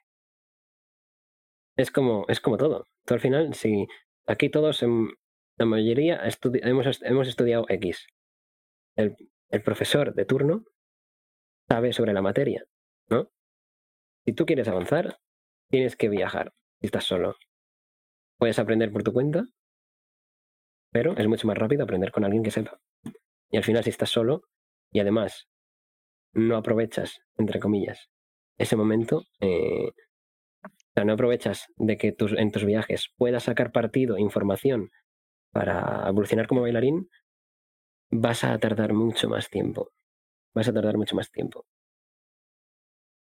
Es como, es como todo. Tú al final, si aquí todos, en, la mayoría, hemos, hemos, estudiado X. El, el profesor de turno sabe sobre la materia, ¿no? Si tú quieres avanzar, tienes que viajar si estás solo. Puedes aprender por tu cuenta, pero es mucho más rápido aprender con alguien que sepa. Y al final, si estás solo y además no aprovechas, entre comillas, ese momento, eh, o sea, no aprovechas de que tus, en tus viajes puedas sacar partido, información para evolucionar como bailarín, vas a tardar mucho más tiempo. Vas a tardar mucho más tiempo.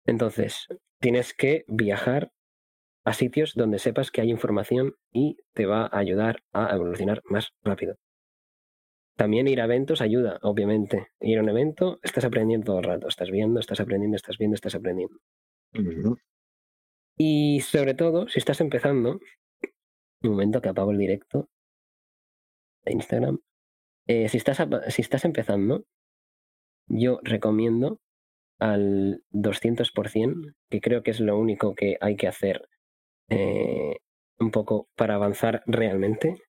Entonces, tienes que viajar a sitios donde sepas que hay información y te va a ayudar a evolucionar más rápido. También ir a eventos ayuda, obviamente. Ir a un evento, estás aprendiendo todo el rato. Estás viendo, estás aprendiendo, estás viendo, estás aprendiendo. Y sobre todo, si estás empezando, un momento que apago el directo de Instagram. Eh, si, estás, si estás empezando, yo recomiendo al 200%, que creo que es lo único que hay que hacer eh, un poco para avanzar realmente,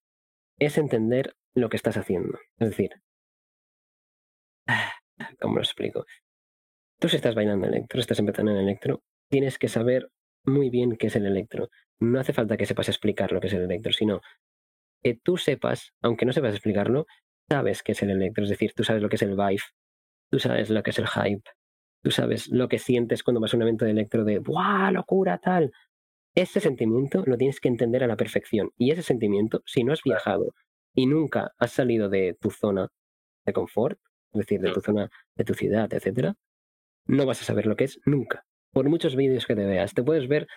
es entender lo que estás haciendo. Es decir, ¿cómo lo explico? Tú si estás bailando electro, estás empezando en electro, tienes que saber muy bien qué es el electro. No hace falta que sepas explicar lo que es el electro, sino que tú sepas, aunque no sepas explicarlo, sabes qué es el electro. Es decir, tú sabes lo que es el vibe, tú sabes lo que es el hype, tú sabes lo que sientes cuando vas a un evento de electro de ¡buah, locura, tal! Ese sentimiento lo tienes que entender a la perfección. Y ese sentimiento, si no has viajado y nunca has salido de tu zona de confort, es decir, de tu zona, de tu ciudad, etcétera, no vas a saber lo que es nunca. Por muchos vídeos que te veas, te puedes ver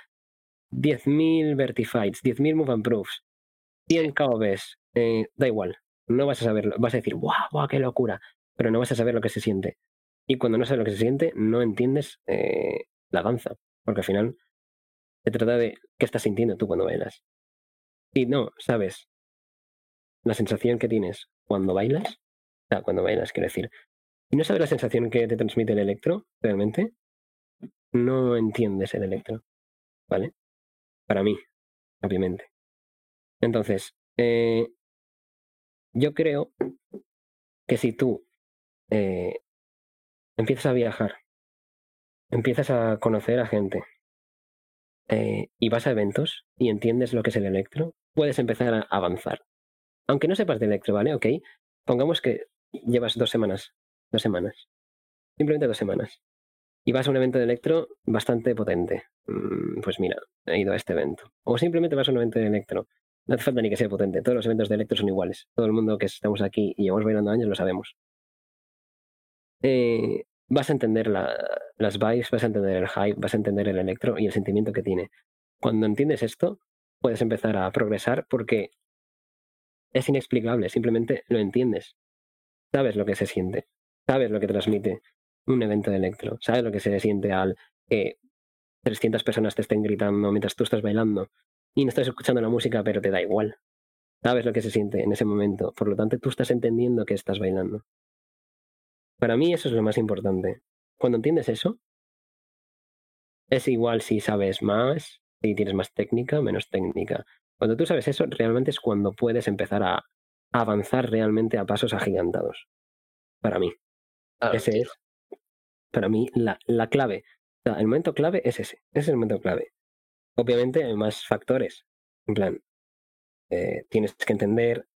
10.000 Vertifights, 10.000 Move and Proofs, 100 KOBs, eh, da igual, no vas a saberlo. Vas a decir, ¡guau, guau, qué locura! Pero no vas a saber lo que se siente. Y cuando no sabes lo que se siente, no entiendes eh, la danza, porque al final se trata de qué estás sintiendo tú cuando bailas. Y no, sabes la sensación que tienes cuando bailas, o cuando bailas, quiero decir, y no sabes la sensación que te transmite el electro, realmente, no entiendes el electro, ¿vale? Para mí, obviamente. Entonces, eh, yo creo que si tú eh, empiezas a viajar, empiezas a conocer a gente eh, y vas a eventos y entiendes lo que es el electro, puedes empezar a avanzar. Aunque no sepas de electro, ¿vale? Ok, pongamos que llevas dos semanas, dos semanas, simplemente dos semanas, y vas a un evento de electro bastante potente. Mm, Pues mira, he ido a este evento. O simplemente vas a un evento de electro. No hace falta ni que sea potente. Todos los eventos de electro son iguales. Todo el mundo que estamos aquí y llevamos bailando años lo sabemos. Eh, vas a entender la- las vibes, vas a entender el hype, vas a entender el electro y el sentimiento que tiene. Cuando entiendes esto, puedes empezar a progresar porque es inexplicable, simplemente lo entiendes. Sabes lo que se siente, sabes lo que transmite un evento de electro, sabes lo que se siente al que 300 personas te estén gritando mientras tú estás bailando y no estás escuchando la música, pero te da igual. Sabes lo que se siente en ese momento, por lo tanto tú estás entendiendo que estás bailando. Para mí eso es lo más importante. Cuando entiendes eso, es igual si sabes más, si tienes más técnica, menos técnica. Cuando tú sabes eso, realmente es cuando puedes empezar a avanzar realmente a pasos agigantados. Para mí. Claro, ese es, para mí, la, la clave. O sea, el momento clave es ese. Ese es el momento clave. Obviamente hay más factores. En plan, eh, tienes que entender,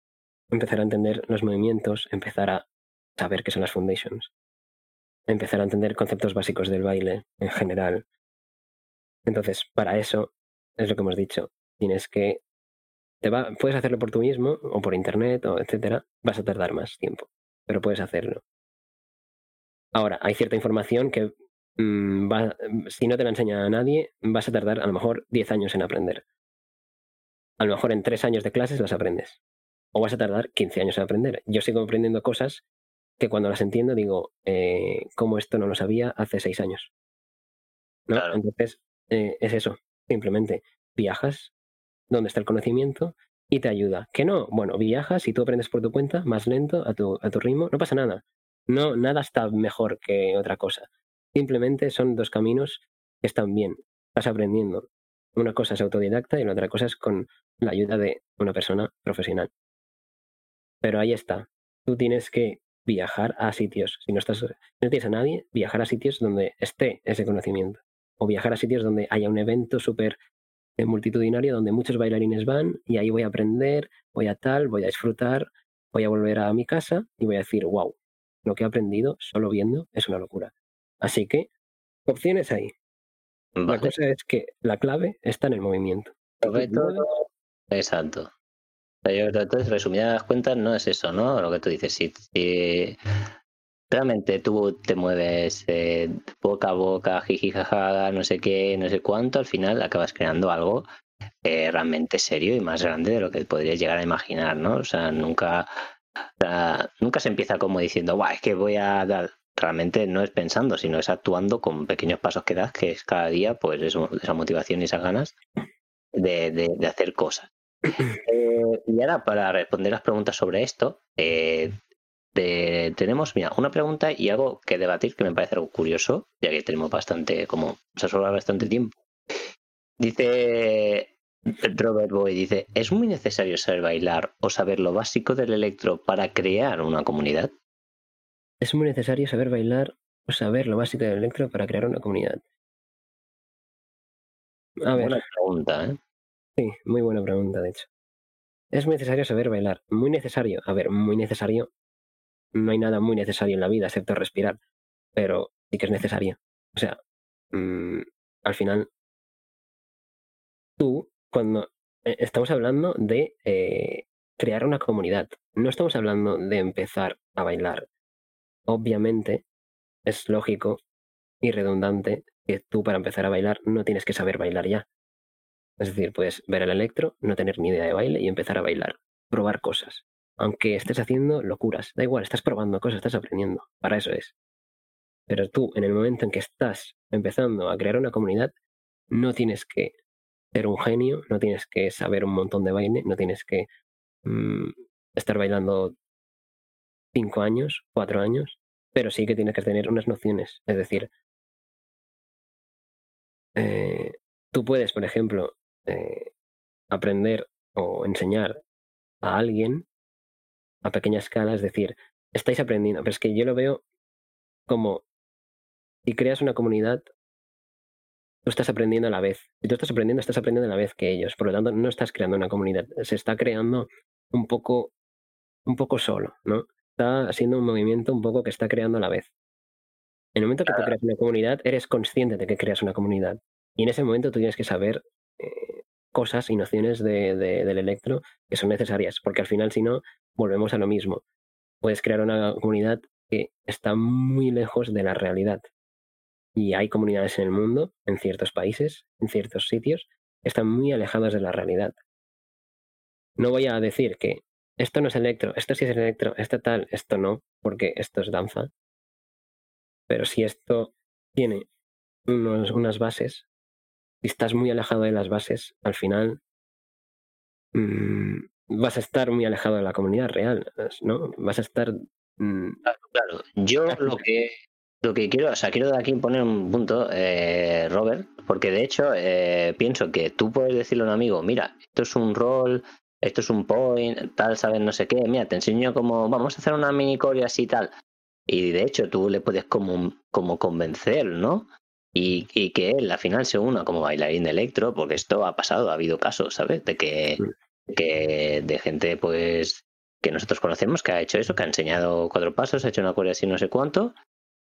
empezar a entender los movimientos, empezar a saber qué son las foundations, empezar a entender conceptos básicos del baile en general. Entonces, para eso, es lo que hemos dicho, tienes que, te va, puedes hacerlo por tú mismo o por internet o etcétera, vas a tardar más tiempo, pero puedes hacerlo. Ahora, hay cierta información que mm, va- si no te la enseña nadie, vas a tardar a lo mejor 10 años en aprender. A lo mejor en 3 años de clases las aprendes. O vas a tardar 15 años en aprender. Yo sigo aprendiendo cosas que cuando las entiendo digo, eh, ¿cómo esto no lo sabía hace 6 años? ¿No? Claro. Entonces, eh, es eso. Simplemente viajas donde está el conocimiento y te ayuda. Que no, bueno, viajas y tú aprendes por tu cuenta, más lento, a tu, a tu ritmo, no pasa nada. No, nada está mejor que otra cosa. Simplemente son dos caminos que están bien. Vas aprendiendo. Una cosa es autodidacta y la otra cosa es con la ayuda de una persona profesional. Pero ahí está. Tú tienes que viajar a sitios. Si no estás, si no tienes a nadie, viajar a sitios donde esté ese conocimiento. O viajar a sitios donde haya un evento súper eh, multitudinario donde muchos bailarines van y ahí voy a aprender, voy a tal, voy a disfrutar, voy a volver a mi casa y voy a decir, wow, lo que he aprendido solo viendo es una locura. Así que, opciones ahí. La cosa es que la clave está en el movimiento. Sobre todo- Exacto. Entonces, resumidas cuentas, no es eso, ¿no? Lo que tú dices, si, realmente tú te mueves eh, boca a boca, jiji, jajaja, no sé qué, no sé cuánto, al final acabas creando algo eh, realmente serio y más grande de lo que podrías llegar a imaginar, ¿no? O sea, nunca nunca se empieza como diciendo, Buah, es que voy a dar. Realmente no es pensando, sino es actuando con pequeños pasos que das, que es cada día, pues esa motivación y esas ganas de- de hacer cosas. Eh, y ahora, para responder las preguntas sobre esto, eh, de- tenemos, mira, una pregunta y algo que debatir que me parece algo curioso, ya que tenemos bastante, como se sobra bastante tiempo. Dice Robert Boy, dice, ¿es muy necesario saber bailar o saber lo básico del electro para crear una comunidad? Es muy necesario saber bailar o saber lo básico del electro para crear una comunidad. A ver, Buena pregunta, ¿eh? Sí, muy buena pregunta, de hecho. Es necesario saber bailar. Muy necesario. A ver, muy necesario. No hay nada muy necesario en la vida excepto respirar. Pero sí que es necesario. O sea, mm, al final, tú, cuando eh, estamos hablando de eh, crear una comunidad, no estamos hablando de empezar a bailar. Obviamente, es lógico y redundante que tú para empezar a bailar no tienes que saber bailar ya. Es decir, puedes ver el electro, no tener ni idea de baile y empezar a bailar, probar cosas. Aunque estés haciendo locuras, da igual, estás probando cosas, estás aprendiendo, para eso es. Pero tú, en el momento en que estás empezando a crear una comunidad, no tienes que ser un genio, no tienes que saber un montón de baile, no tienes que mm, estar bailando cinco años, cuatro años, pero sí que tienes que tener unas nociones. Es decir, eh, tú puedes, por ejemplo, eh, aprender o enseñar a alguien a pequeña escala, es decir, estáis aprendiendo, pero es que yo lo veo como si creas una comunidad, tú estás aprendiendo a la vez. Si tú estás aprendiendo, estás aprendiendo a la vez que ellos. Por lo tanto, no estás creando una comunidad, se está creando un poco, un poco solo, ¿no? Está haciendo un movimiento un poco que está creando a la vez. En el momento que tú creas una comunidad, eres consciente de que creas una comunidad. Y en ese momento tú tienes que saber cosas y nociones de, de- del electro que son necesarias, porque al final, si no, volvemos a lo mismo. Puedes crear una comunidad que está muy lejos de la realidad. Y hay comunidades en el mundo, en ciertos países, en ciertos sitios, que están muy alejadas de la realidad. No voy a decir que esto no es electro, esto sí es electro, esto tal, esto no, porque esto es danza. Pero si esto tiene unas bases, estás muy alejado de las bases, al final mm, vas a estar muy alejado de la comunidad real, ¿no? Vas a estar... mm, Claro, claro. Yo lo que lo que quiero, o sea, quiero de aquí poner un punto, eh, Robert, porque de hecho eh, pienso que tú puedes decirle a un amigo, mira, esto es un rol, esto es un point, tal, sabes, no sé qué, mira, te enseño cómo vamos a hacer una mini core así y tal. Y de hecho tú le puedes como, como convencer, ¿no? Y, y que él al final se una como bailarín de electro, porque esto ha pasado, ha habido casos, ¿sabes? De que, que de gente pues que nosotros conocemos que ha hecho eso, que ha enseñado cuatro pasos, ha hecho una core así no sé cuánto,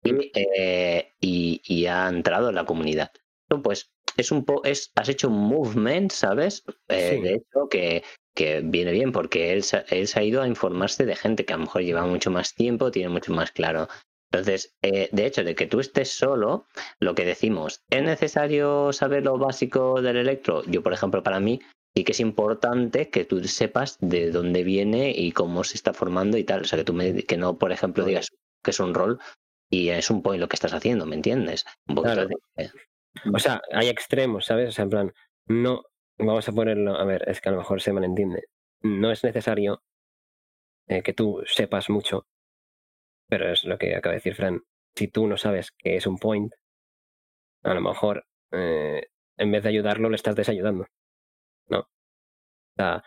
y, eh, y, y ha entrado en la comunidad. Esto, Pues es un po es, has hecho un movement, ¿sabes? Eh, Sí. De hecho, que, que viene bien, porque él, él se ha ido a informarse de gente que a lo mejor lleva mucho más tiempo, tiene mucho más claro. Entonces, eh, de hecho, de que tú estés solo, lo que decimos, ¿es necesario saber lo básico del electro? Yo, por ejemplo, para mí, sí que es importante que tú sepas de dónde viene y cómo se está formando y tal. O sea, que tú me, que no, por ejemplo, digas que es un rol y es un point lo que estás haciendo, ¿me entiendes? Un poquito Claro. de- O sea, hay extremos, ¿sabes? O sea, en plan, no, vamos a ponerlo, a ver, es que a lo mejor se malentiende. No es necesario eh, que tú sepas mucho, pero es lo que acaba de decir Fran. Si tú no sabes qué es un point, a lo mejor eh, en vez de ayudarlo le estás desayudando. ¿No? O sea,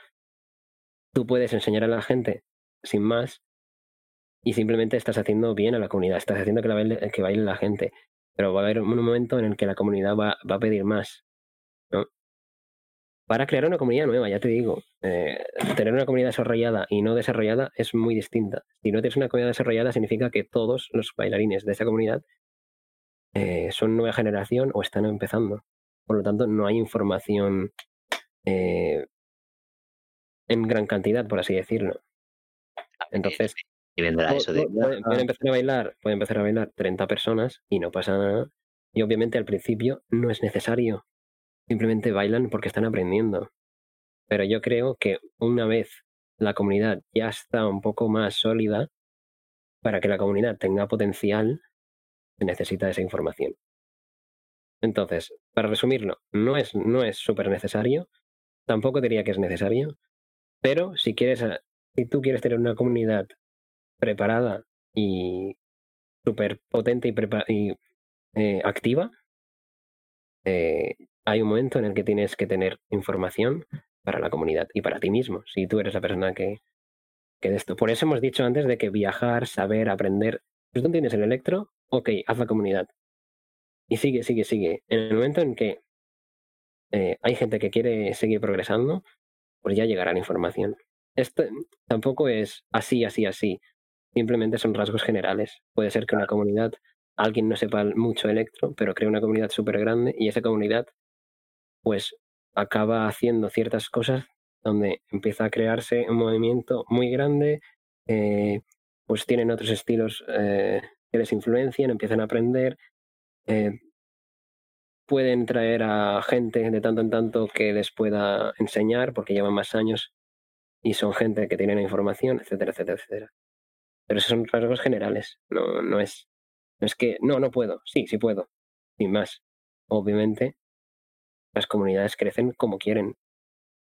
tú puedes enseñar a la gente sin más y simplemente estás haciendo bien a la comunidad, estás haciendo que, la baile, que baile la gente, pero va a haber un momento en el que la comunidad va a pedir más. Para crear una comunidad nueva, ya te digo, eh, tener una comunidad desarrollada y no desarrollada es muy distinta. Si no tienes una comunidad desarrollada, significa que todos los bailarines de esa comunidad eh, son nueva generación o están empezando. Por lo tanto, no hay información eh, en gran cantidad, por así decirlo. Entonces, y vendrá eso de. pu- pueden, pueden empezar a bailar, pueden empezar a bailar 30 personas y no pasa nada. Y obviamente al principio no es necesario. Simplemente bailan porque están aprendiendo. Pero yo creo que una vez la comunidad ya está un poco más sólida, para que la comunidad tenga potencial, se necesita esa información. Entonces, para resumirlo, no es no es súper necesario, tampoco diría que es necesario, pero si quieres, a- si tú quieres tener una comunidad preparada y súper potente y, y eh, activa, eh, hay un momento en el que tienes que tener información para la comunidad y para ti mismo, si tú eres la persona que, que de esto. Por eso hemos dicho antes de que viajar, saber, aprender. Pues tú tienes el electro, ok, haz la comunidad. Y sigue, sigue, sigue. En el momento en que eh, hay gente que quiere seguir progresando, pues ya llegará la información. Esto tampoco es así, así, así. Simplemente son rasgos generales. Puede ser que una comunidad, alguien no sepa mucho electro, pero crea una comunidad súper grande y esa comunidad, pues acaba haciendo ciertas cosas donde empieza a crearse un movimiento muy grande, eh, pues tienen otros estilos eh, que les influencian, empiezan a aprender, eh, pueden traer a gente de tanto en tanto que les pueda enseñar porque llevan más años y son gente que tiene la información, etcétera, etcétera, etcétera. Pero esos son rasgos generales, no, no es, no es que, no, no puedo, sí, sí puedo, sin más. Obviamente, las comunidades crecen como quieren,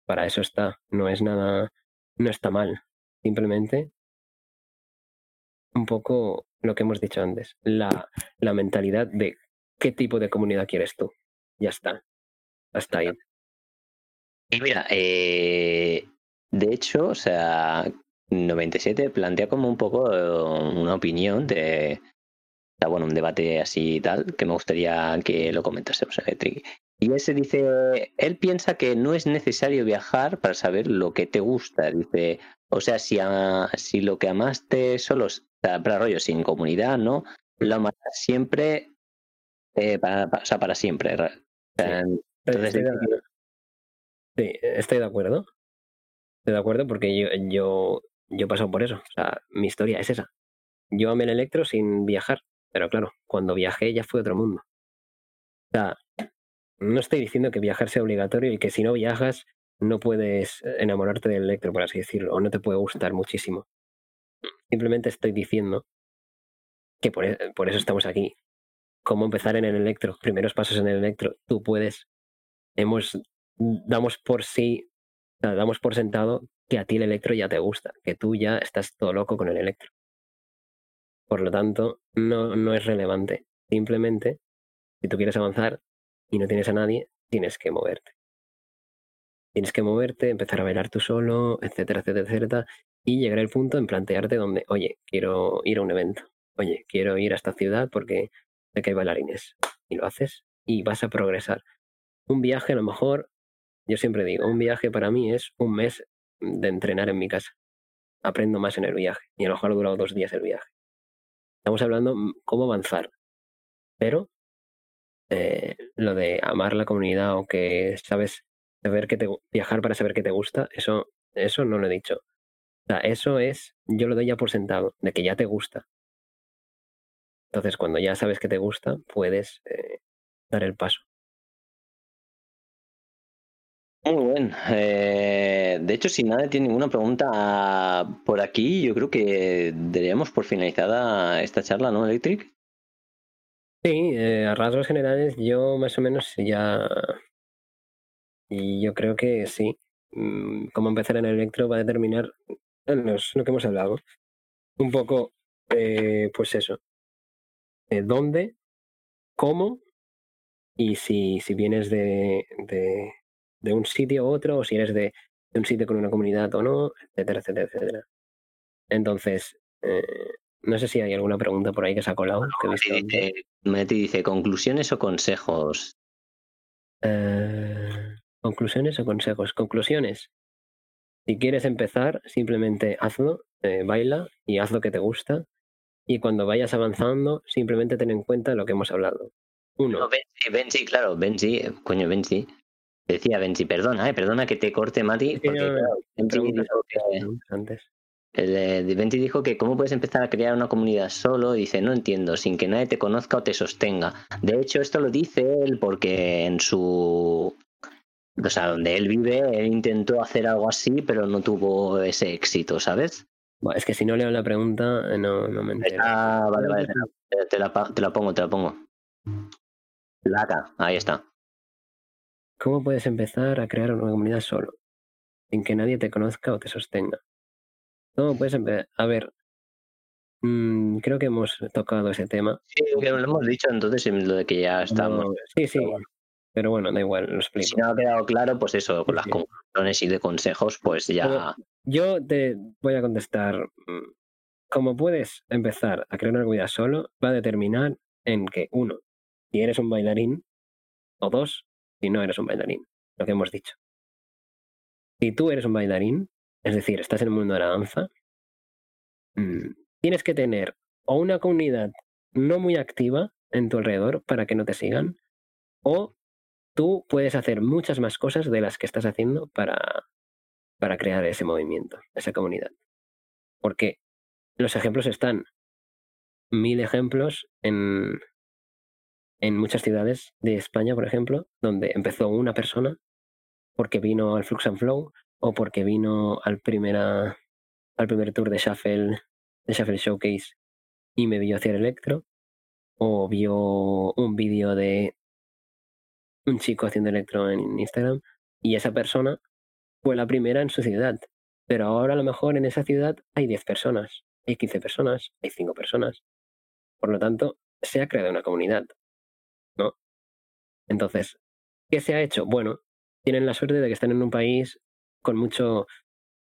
para eso está, no es nada, no está mal, simplemente un poco lo que hemos dicho antes, la, la mentalidad de qué tipo de comunidad quieres tú, ya está, hasta ahí. Y mira, eh, de hecho, o sea, 97 plantea como un poco eh, una opinión de, sea, bueno, un debate así y tal, que me gustaría que lo comentásemos, Electric. Y ese dice, él piensa que no es necesario viajar para saber lo que te gusta. Dice, o sea, si, a- si lo que amaste solo, para rollo, sin comunidad, ¿no? Lo amarás siempre, eh, para, para- o sea, para siempre. entonces, Estoy de, sí, estoy de acuerdo. Estoy de acuerdo porque yo, yo, yo he pasado por eso. O sea, mi historia es esa. Yo amé el electro sin viajar, pero claro, cuando viajé ya fue otro mundo. O sea, no estoy diciendo que viajar sea obligatorio y que si no viajas no puedes enamorarte del electro, por así decirlo, o no te puede gustar muchísimo. Simplemente estoy diciendo que por, e- por eso estamos aquí. Cómo empezar en el electro, primeros pasos en el electro. Tú puedes, hemos, damos por sí, damos por sentado que a ti el electro ya te gusta, que tú ya estás todo loco con el electro. Por lo tanto, no, no es relevante. Simplemente, si tú quieres avanzar y no tienes a nadie, tienes que moverte. Tienes que moverte, empezar a bailar tú solo, etcétera, etcétera, etcétera, y llegar al punto en plantearte donde, oye, quiero ir a un evento, oye, quiero ir a esta ciudad porque sé que hay bailarines. Y lo haces y vas a progresar. Un viaje, a lo mejor, yo siempre digo, un viaje para mí es un mes de entrenar en mi casa. Aprendo más en el viaje. Y a lo mejor ha durado dos días el viaje. Estamos hablando mm, cómo avanzar. Pero eh, lo de amar la comunidad o que sabes saber que te viajar para saber que te gusta, eso, eso no lo he dicho. O sea, eso es, yo lo doy ya por sentado, de que ya te gusta. Entonces, cuando ya sabes que te gusta, puedes eh, dar el paso. Muy bien. Eh, de hecho, si nadie tiene ninguna pregunta por aquí, yo creo que daríamos por finalizada esta charla, ¿no, Electric? Sí, eh, a rasgos generales, yo más o menos ya. Y yo creo que sí. Mm, Cómo empezar en el electro va a determinar lo que hemos hablado. Un poco, eh, pues eso. eh, ¿Dónde? ¿Cómo? Y si, si vienes de, de, de un sitio u otro, o si eres de, de un sitio con una comunidad o no, etcétera, etcétera, etcétera. Entonces, eh, no sé si hay alguna pregunta por ahí que se ha colado. que Mati dice, Mati dice, conclusiones o consejos. Eh, conclusiones o consejos. Conclusiones. Si quieres empezar, simplemente hazlo, eh, baila y haz lo que te gusta. Y cuando vayas avanzando, simplemente ten en cuenta lo que hemos hablado. Uno, No, Benji, Benji, claro, Benji, coño, Benji. Decía Benji, perdona, eh, perdona que te corte, Mati, porque Benji dijo que, antes, el, Benji dijo que cómo puedes empezar a crear una comunidad solo, dice, no entiendo, sin que nadie te conozca o te sostenga. De hecho, esto lo dice él porque en su o sea, donde él vive, él intentó hacer algo así, pero no tuvo ese éxito, ¿sabes? Buah, es que si no leo la pregunta, eh, no, no me entero. Ah, vale, vale, te la, te la pa- te la pongo, te la pongo. Laca, ahí está. ¿Cómo puedes empezar a crear una comunidad solo? Sin que nadie te conozca o te sostenga. ¿Cómo puedes empezar? A ver, mm, creo que hemos tocado ese tema. Sí, que lo hemos dicho entonces, lo de que ya estamos. No, sí, sí, pero bueno. da igual, lo explico. Si no ha quedado claro, pues eso, con Sí, las conclusiones y de consejos, pues ya. Yo te voy a contestar. mm, Cómo puedes empezar a crear una comunidad solo va a determinar en que, uno, si eres un bailarín, o dos, si no eres un bailarín, lo que hemos dicho. Si tú eres un bailarín, es decir, estás en el mundo de la danza, mm, tienes que tener o una comunidad no muy activa en tu alrededor para que no te sigan, o tú puedes hacer muchas más cosas de las que estás haciendo para, para crear ese movimiento, esa comunidad. Porque los ejemplos están, mil ejemplos en, en muchas ciudades de España, por ejemplo, donde empezó una persona porque vino al Flux and Flow o porque vino al, primera, al primer tour de Shuffle, de Shuffle Showcase y me vio hacer electro, o vio un vídeo de un chico haciendo electro en Instagram y esa persona fue la primera en su ciudad. Pero ahora a lo mejor en esa ciudad hay 10 personas, hay 15 personas, hay 5 personas. Por lo tanto, se ha creado una comunidad, ¿no? Entonces, ¿qué se ha hecho? Bueno, tienen la suerte de que están en un país con mucho,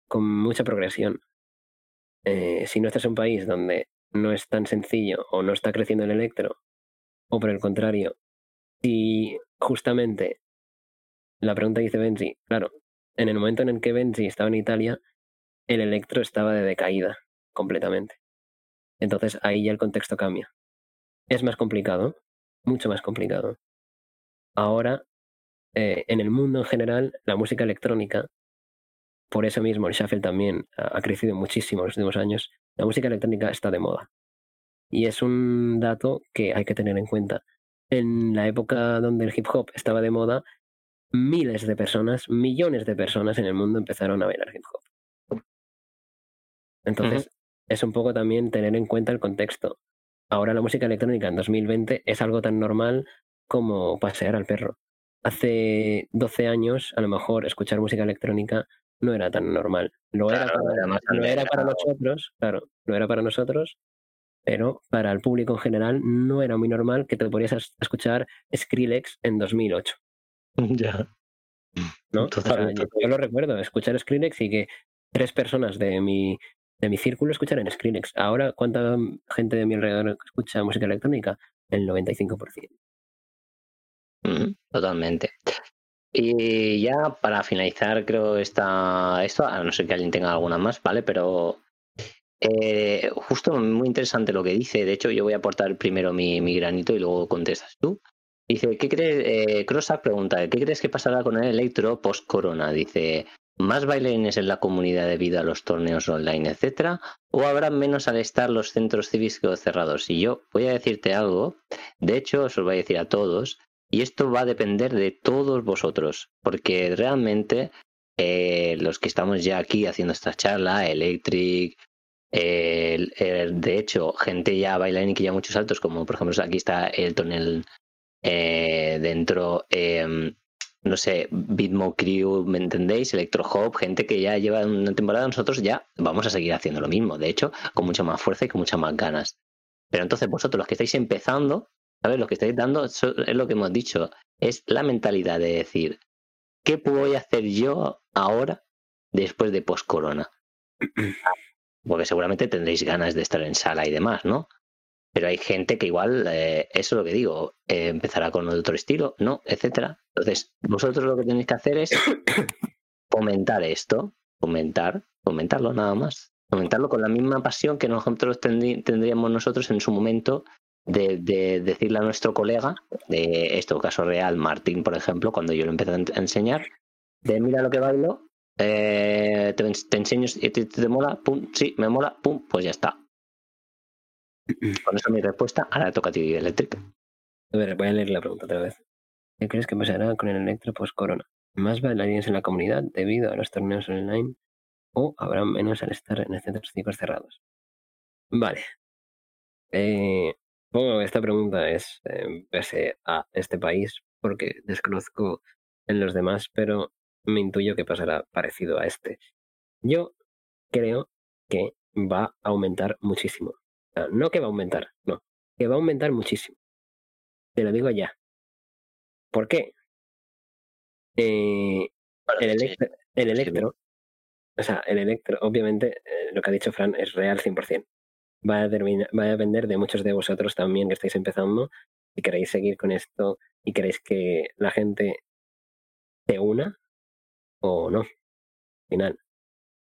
con mucha progresión. Eh, si no estás en un país donde no es tan sencillo o no está creciendo el electro, o por el contrario, si justamente la pregunta dice Benji, claro, en el momento en el que Benji estaba en Italia, el electro estaba de decaída completamente. Entonces ahí ya el contexto cambia. Es más complicado, mucho más complicado. Ahora, eh, en el mundo en general, la música electrónica, por eso mismo el shuffle también ha ha crecido muchísimo en los últimos años, la música electrónica está de moda. Y es un dato que hay que tener en cuenta. En la época donde el hip hop estaba de moda, miles de personas, millones de personas en el mundo empezaron a bailar hip hop. Entonces, es un poco también tener en cuenta el contexto. Ahora la música electrónica en 2020 es algo tan normal como pasear al perro. Hace 12 años, a lo mejor, escuchar música electrónica no era tan normal. Lo era, para, lo era nosotros, claro, lo era para nosotros, pero para el público en general no era muy normal que te podías es- escuchar Skrillex en 2008. ya. ¿no? O sea, Totalmente. yo, yo lo recuerdo, escuchar Skrillex y que tres personas de mi, de mi círculo escucharan Skrillex. Ahora, ¿cuánta gente de mi alrededor escucha música electrónica? El 95%. Mm, Totalmente. Y ya para finalizar, creo esta, esto, a no ser que alguien tenga alguna más, ¿vale? Pero eh, justo muy interesante lo que dice. De hecho, yo voy a aportar primero mi, granito y luego contestas tú. Dice, ¿qué crees? Eh, pregunta, ¿qué crees que pasará con el electro post-corona? Dice, ¿más bailarines en la comunidad debido a los torneos online, etcétera? ¿O habrá menos al estar los centros cívicos cerrados? Y yo voy a decirte algo, de hecho, os lo voy a decir a todos, y esto va a depender de todos vosotros, porque realmente eh, los que estamos ya aquí haciendo esta charla, Electric, eh, el- el- de hecho, gente ya bailarín que ya muchos saltos, como por ejemplo aquí está el tonel dentro, eh, no sé, Bitmo Crew, ¿me entendéis? Electro Hop, gente que ya lleva una temporada, nosotros ya vamos a seguir haciendo lo mismo, de hecho, con mucha más fuerza y con muchas más ganas. Pero entonces vosotros, los que estáis empezando, ¿sabes? Lo que estáis dando es lo que hemos dicho, es la mentalidad de decir, ¿qué a hacer yo ahora después de post-corona? Porque seguramente tendréis ganas de estar en sala y demás, ¿no? Pero hay gente que igual, eh, eso es lo que digo, eh, empezará con otro estilo, ¿no? Etcétera. Entonces, vosotros lo que tenéis que hacer es fomentar esto, fomentar, fomentarlo nada más. Fomentarlo con la misma pasión que nosotros tendrí- tendríamos nosotros en su momento de, de decirle a nuestro colega, de esto, caso real, Martín, por ejemplo, cuando yo lo empecé a en- a enseñar, de mira lo que bailo, eh, te, te enseño, y te, te mola, pum, sí, me mola, pum, pues ya está. Con eso mi respuesta, ahora toca a ti, Electric. A ver, voy a leer la pregunta otra vez. ¿Qué crees que pasará con el electro post-corona? más bailarines en la comunidad debido a los torneos online o habrá menos al estar en centros cívicos cerrados. Vale. Eh, que esta pregunta es eh, pese a este país porque desconozco en los demás, pero me intuyo que pasará parecido a este. Yo creo que va a aumentar muchísimo. No que va a aumentar, no, que va a aumentar muchísimo. Te lo digo ya. ¿Por qué? Eh, Bueno, el, sí, electro, el electro, o sea, el electro, obviamente, eh, lo que ha dicho Fran es real 100%. Va a, terminar, va a depender de muchos de vosotros también que estáis empezando. Si queréis seguir con esto y queréis que la gente se una o no. Al final,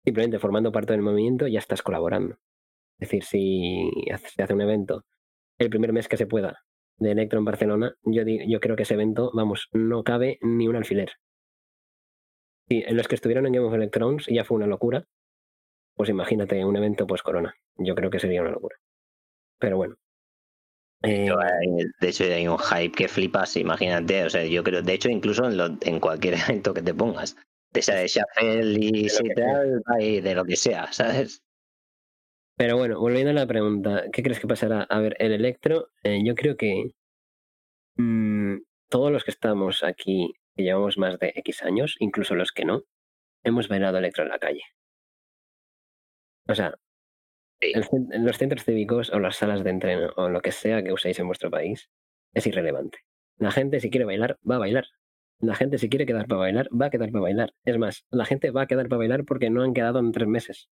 simplemente formando parte del movimiento ya estás colaborando. Es decir, si se hace un evento el primer mes que se pueda de Electro en Barcelona, yo, yo creo que ese evento, vamos, no cabe ni un alfiler. Sí, en los que estuvieron en Game of Electrons ya fue una locura. Pues imagínate un evento post-corona. Yo creo que sería una locura. Pero bueno. Eh, Yo, eh, De hecho, hay un hype que flipas, imagínate. O sea, yo creo, de hecho, incluso en, lo- en cualquier evento que te pongas, de sea de Shuffle y si tal, hay de lo que sea, ¿sabes? Pero bueno, volviendo a la pregunta, ¿qué crees que pasará? A ver, el electro, eh, yo creo que mm, todos los que estamos aquí, que llevamos más de X años, incluso los que no, hemos bailado electro en la calle. O sea, el los centros cívicos o las salas de entreno o lo que sea que uséis en vuestro país es irrelevante. La gente si quiere bailar, va a bailar. La gente si quiere quedar para bailar, va a quedar para bailar. Es más, la gente va a quedar para bailar porque no han quedado en tres meses.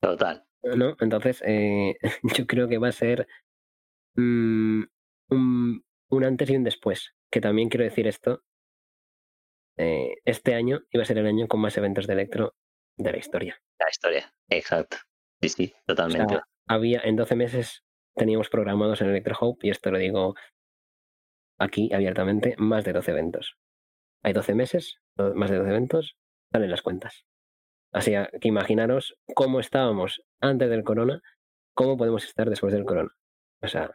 Total. ¿no? Entonces, eh, yo creo que va a ser mm, un, un antes y un después. Que también quiero decir esto. eh, este año iba a ser el año con más eventos de electro de la historia. La historia. Exacto. Sí, sí, O totalmente. sea, había en 12 meses teníamos programados en Electro Hope, y esto lo digo aquí abiertamente, más de 12 eventos. Hay 12 meses, más de 12 eventos, salen las cuentas. Así que imaginaros cómo estábamos antes del corona, cómo podemos estar después del corona. O sea,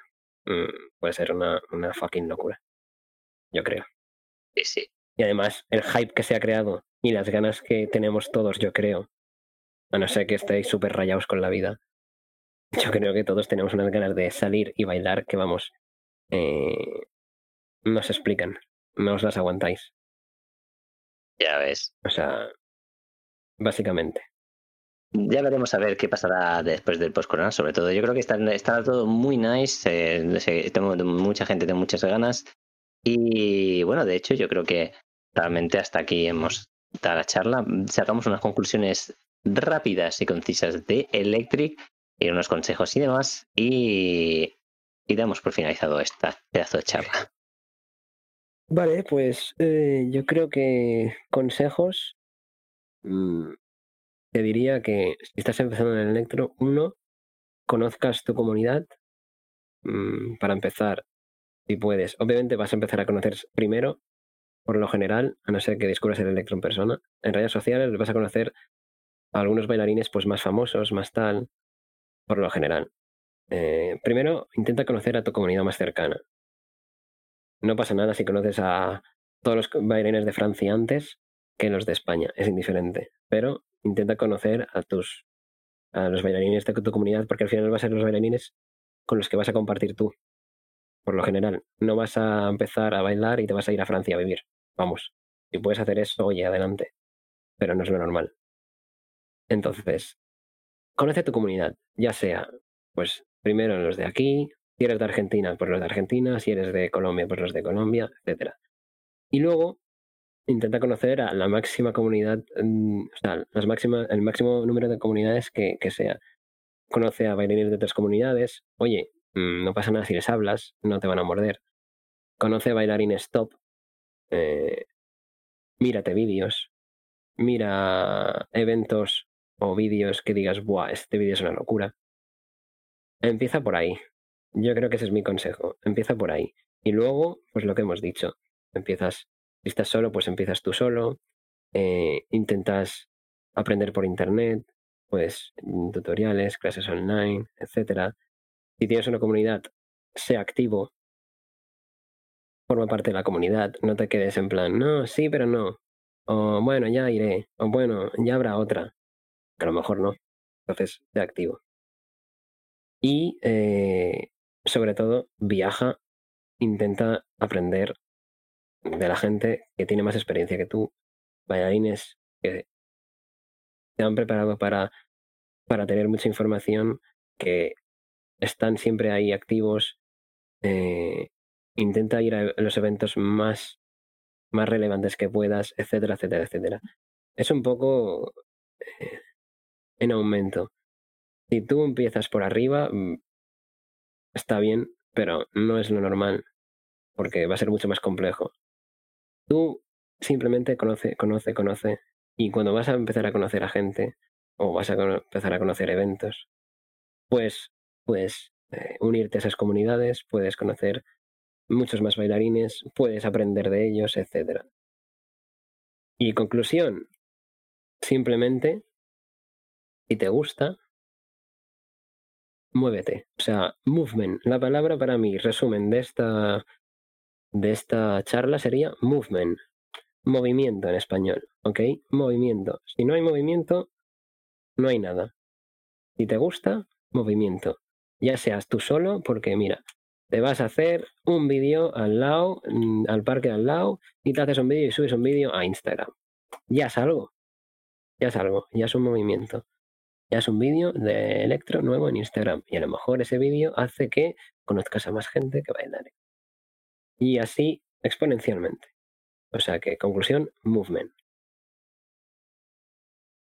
mm, puede ser una, una fucking locura. Yo creo. Sí, sí. Y además, el hype que se ha creado y las ganas que tenemos todos, yo creo, a no ser que estéis súper rayados con la vida, yo creo que todos tenemos unas ganas de salir y bailar que, vamos, eh, no se explican, no os las aguantáis. Ya ves. O sea, básicamente. Ya veremos a ver qué pasará después del post-corona, sobre todo. Yo creo que está, está todo muy nice. eh, tengo mucha gente, tengo muchas ganas. Y bueno, de hecho, yo creo que realmente hasta aquí hemos dado la charla. Sacamos unas conclusiones rápidas y concisas de Electric y unos consejos y demás. Y, y damos por finalizado esta pedazo de charla. Vale, pues eh, yo creo que consejos. Mm, te diría que si estás empezando en el electro, uno, conozcas tu comunidad. mm, para empezar, si puedes. Obviamente vas a empezar a conocer primero, por lo general, a no ser que descubras el electro en persona. En redes sociales vas a conocer a algunos bailarines pues más famosos, más tal, por lo general. Eh, primero, intenta conocer a tu comunidad más cercana. No pasa nada si conoces a todos los bailarines de Francia antes que los de España, es indiferente. Pero intenta conocer a tus a los bailarines de tu comunidad, porque al final van a ser los bailarines con los que vas a compartir tú. Por lo general, no vas a empezar a bailar y te vas a ir a Francia a vivir. Vamos, si puedes hacer eso, oye, adelante. Pero no es lo normal. Entonces, conoce tu comunidad, ya sea, pues primero los de aquí, si eres de Argentina, pues los de Argentina, si eres de Colombia, pues los de Colombia, etcétera. Y luego intenta conocer a la máxima comunidad, mm, o sea, las el máximo número de comunidades que, que sea. Conoce a bailarines de otras comunidades. Oye, mm, no pasa nada si les hablas, no te van a morder. Conoce a bailarines top. eh, mírate vídeos. Mira eventos o vídeos que digas, buah, este vídeo es una locura. Empieza por ahí. Yo creo que ese es mi consejo. Empieza por ahí. Y luego, pues lo que hemos dicho. Empiezas, estás solo, pues empiezas tú solo. eh, intentas aprender por internet, pues mm, tutoriales, clases online, etcétera. Si tienes una comunidad, sé activo. forma parte de la comunidad. No te quedes en plan, no, sí, pero no. O bueno, ya iré. O bueno, ya habrá otra. A lo mejor no. Entonces, te activo. Y eh, sobre todo, viaja, intenta aprender de la gente que tiene más experiencia que tú, bailarines que se han preparado para, para tener mucha información, que están siempre ahí activos. Eh, intenta ir a los eventos más, más relevantes que puedas, etcétera, etcétera, etcétera. Es un poco eh, en aumento. Si tú empiezas por arriba, mm, está bien, pero no es lo normal, porque va a ser mucho más complejo. Tú simplemente conoce, conoce, conoce, y cuando vas a empezar a conocer a gente, o vas a empezar a conocer eventos, pues puedes eh, unirte a esas comunidades, puedes conocer muchos más bailarines, puedes aprender de ellos, etc. Y conclusión, simplemente, si te gusta, muévete. O sea, movement. La palabra para mí, resumen de esta, de esta charla sería movement. Movimiento en español. ¿Ok? Movimiento. Si no hay movimiento, no hay nada. Si te gusta, movimiento. Ya seas tú solo, porque mira, te vas a hacer un vídeo al lado, mm, al parque al lado, y te haces un vídeo y subes un vídeo a Instagram. Ya es algo. Ya es algo. Ya es un movimiento ya es un vídeo de electro nuevo en Instagram. Y a lo mejor ese vídeo hace que conozcas a más gente que bailar. Y así exponencialmente. O sea que, conclusión, movement.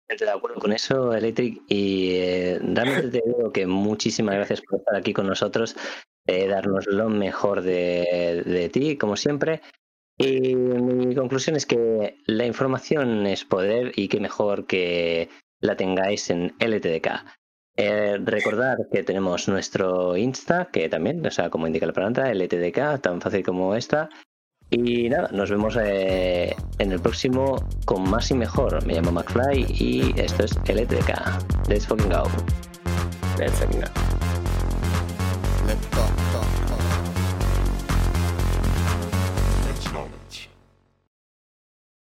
Estoy de acuerdo con eso, Electric, y eh, realmente te digo que muchísimas gracias por estar aquí con nosotros, eh, darnos lo mejor de, de ti, como siempre. Y mi conclusión es que la información es poder y qué mejor que la tengáis en LTDK. Eh, recordad que tenemos nuestro Insta, que también, o sea, como indica la palabra, LTDK, tan fácil como esta. Y nada, nos vemos eh, en el próximo con más y mejor. Me llamo McFly y esto es LTDK. Let's fucking go. Let's fucking go. Let's go.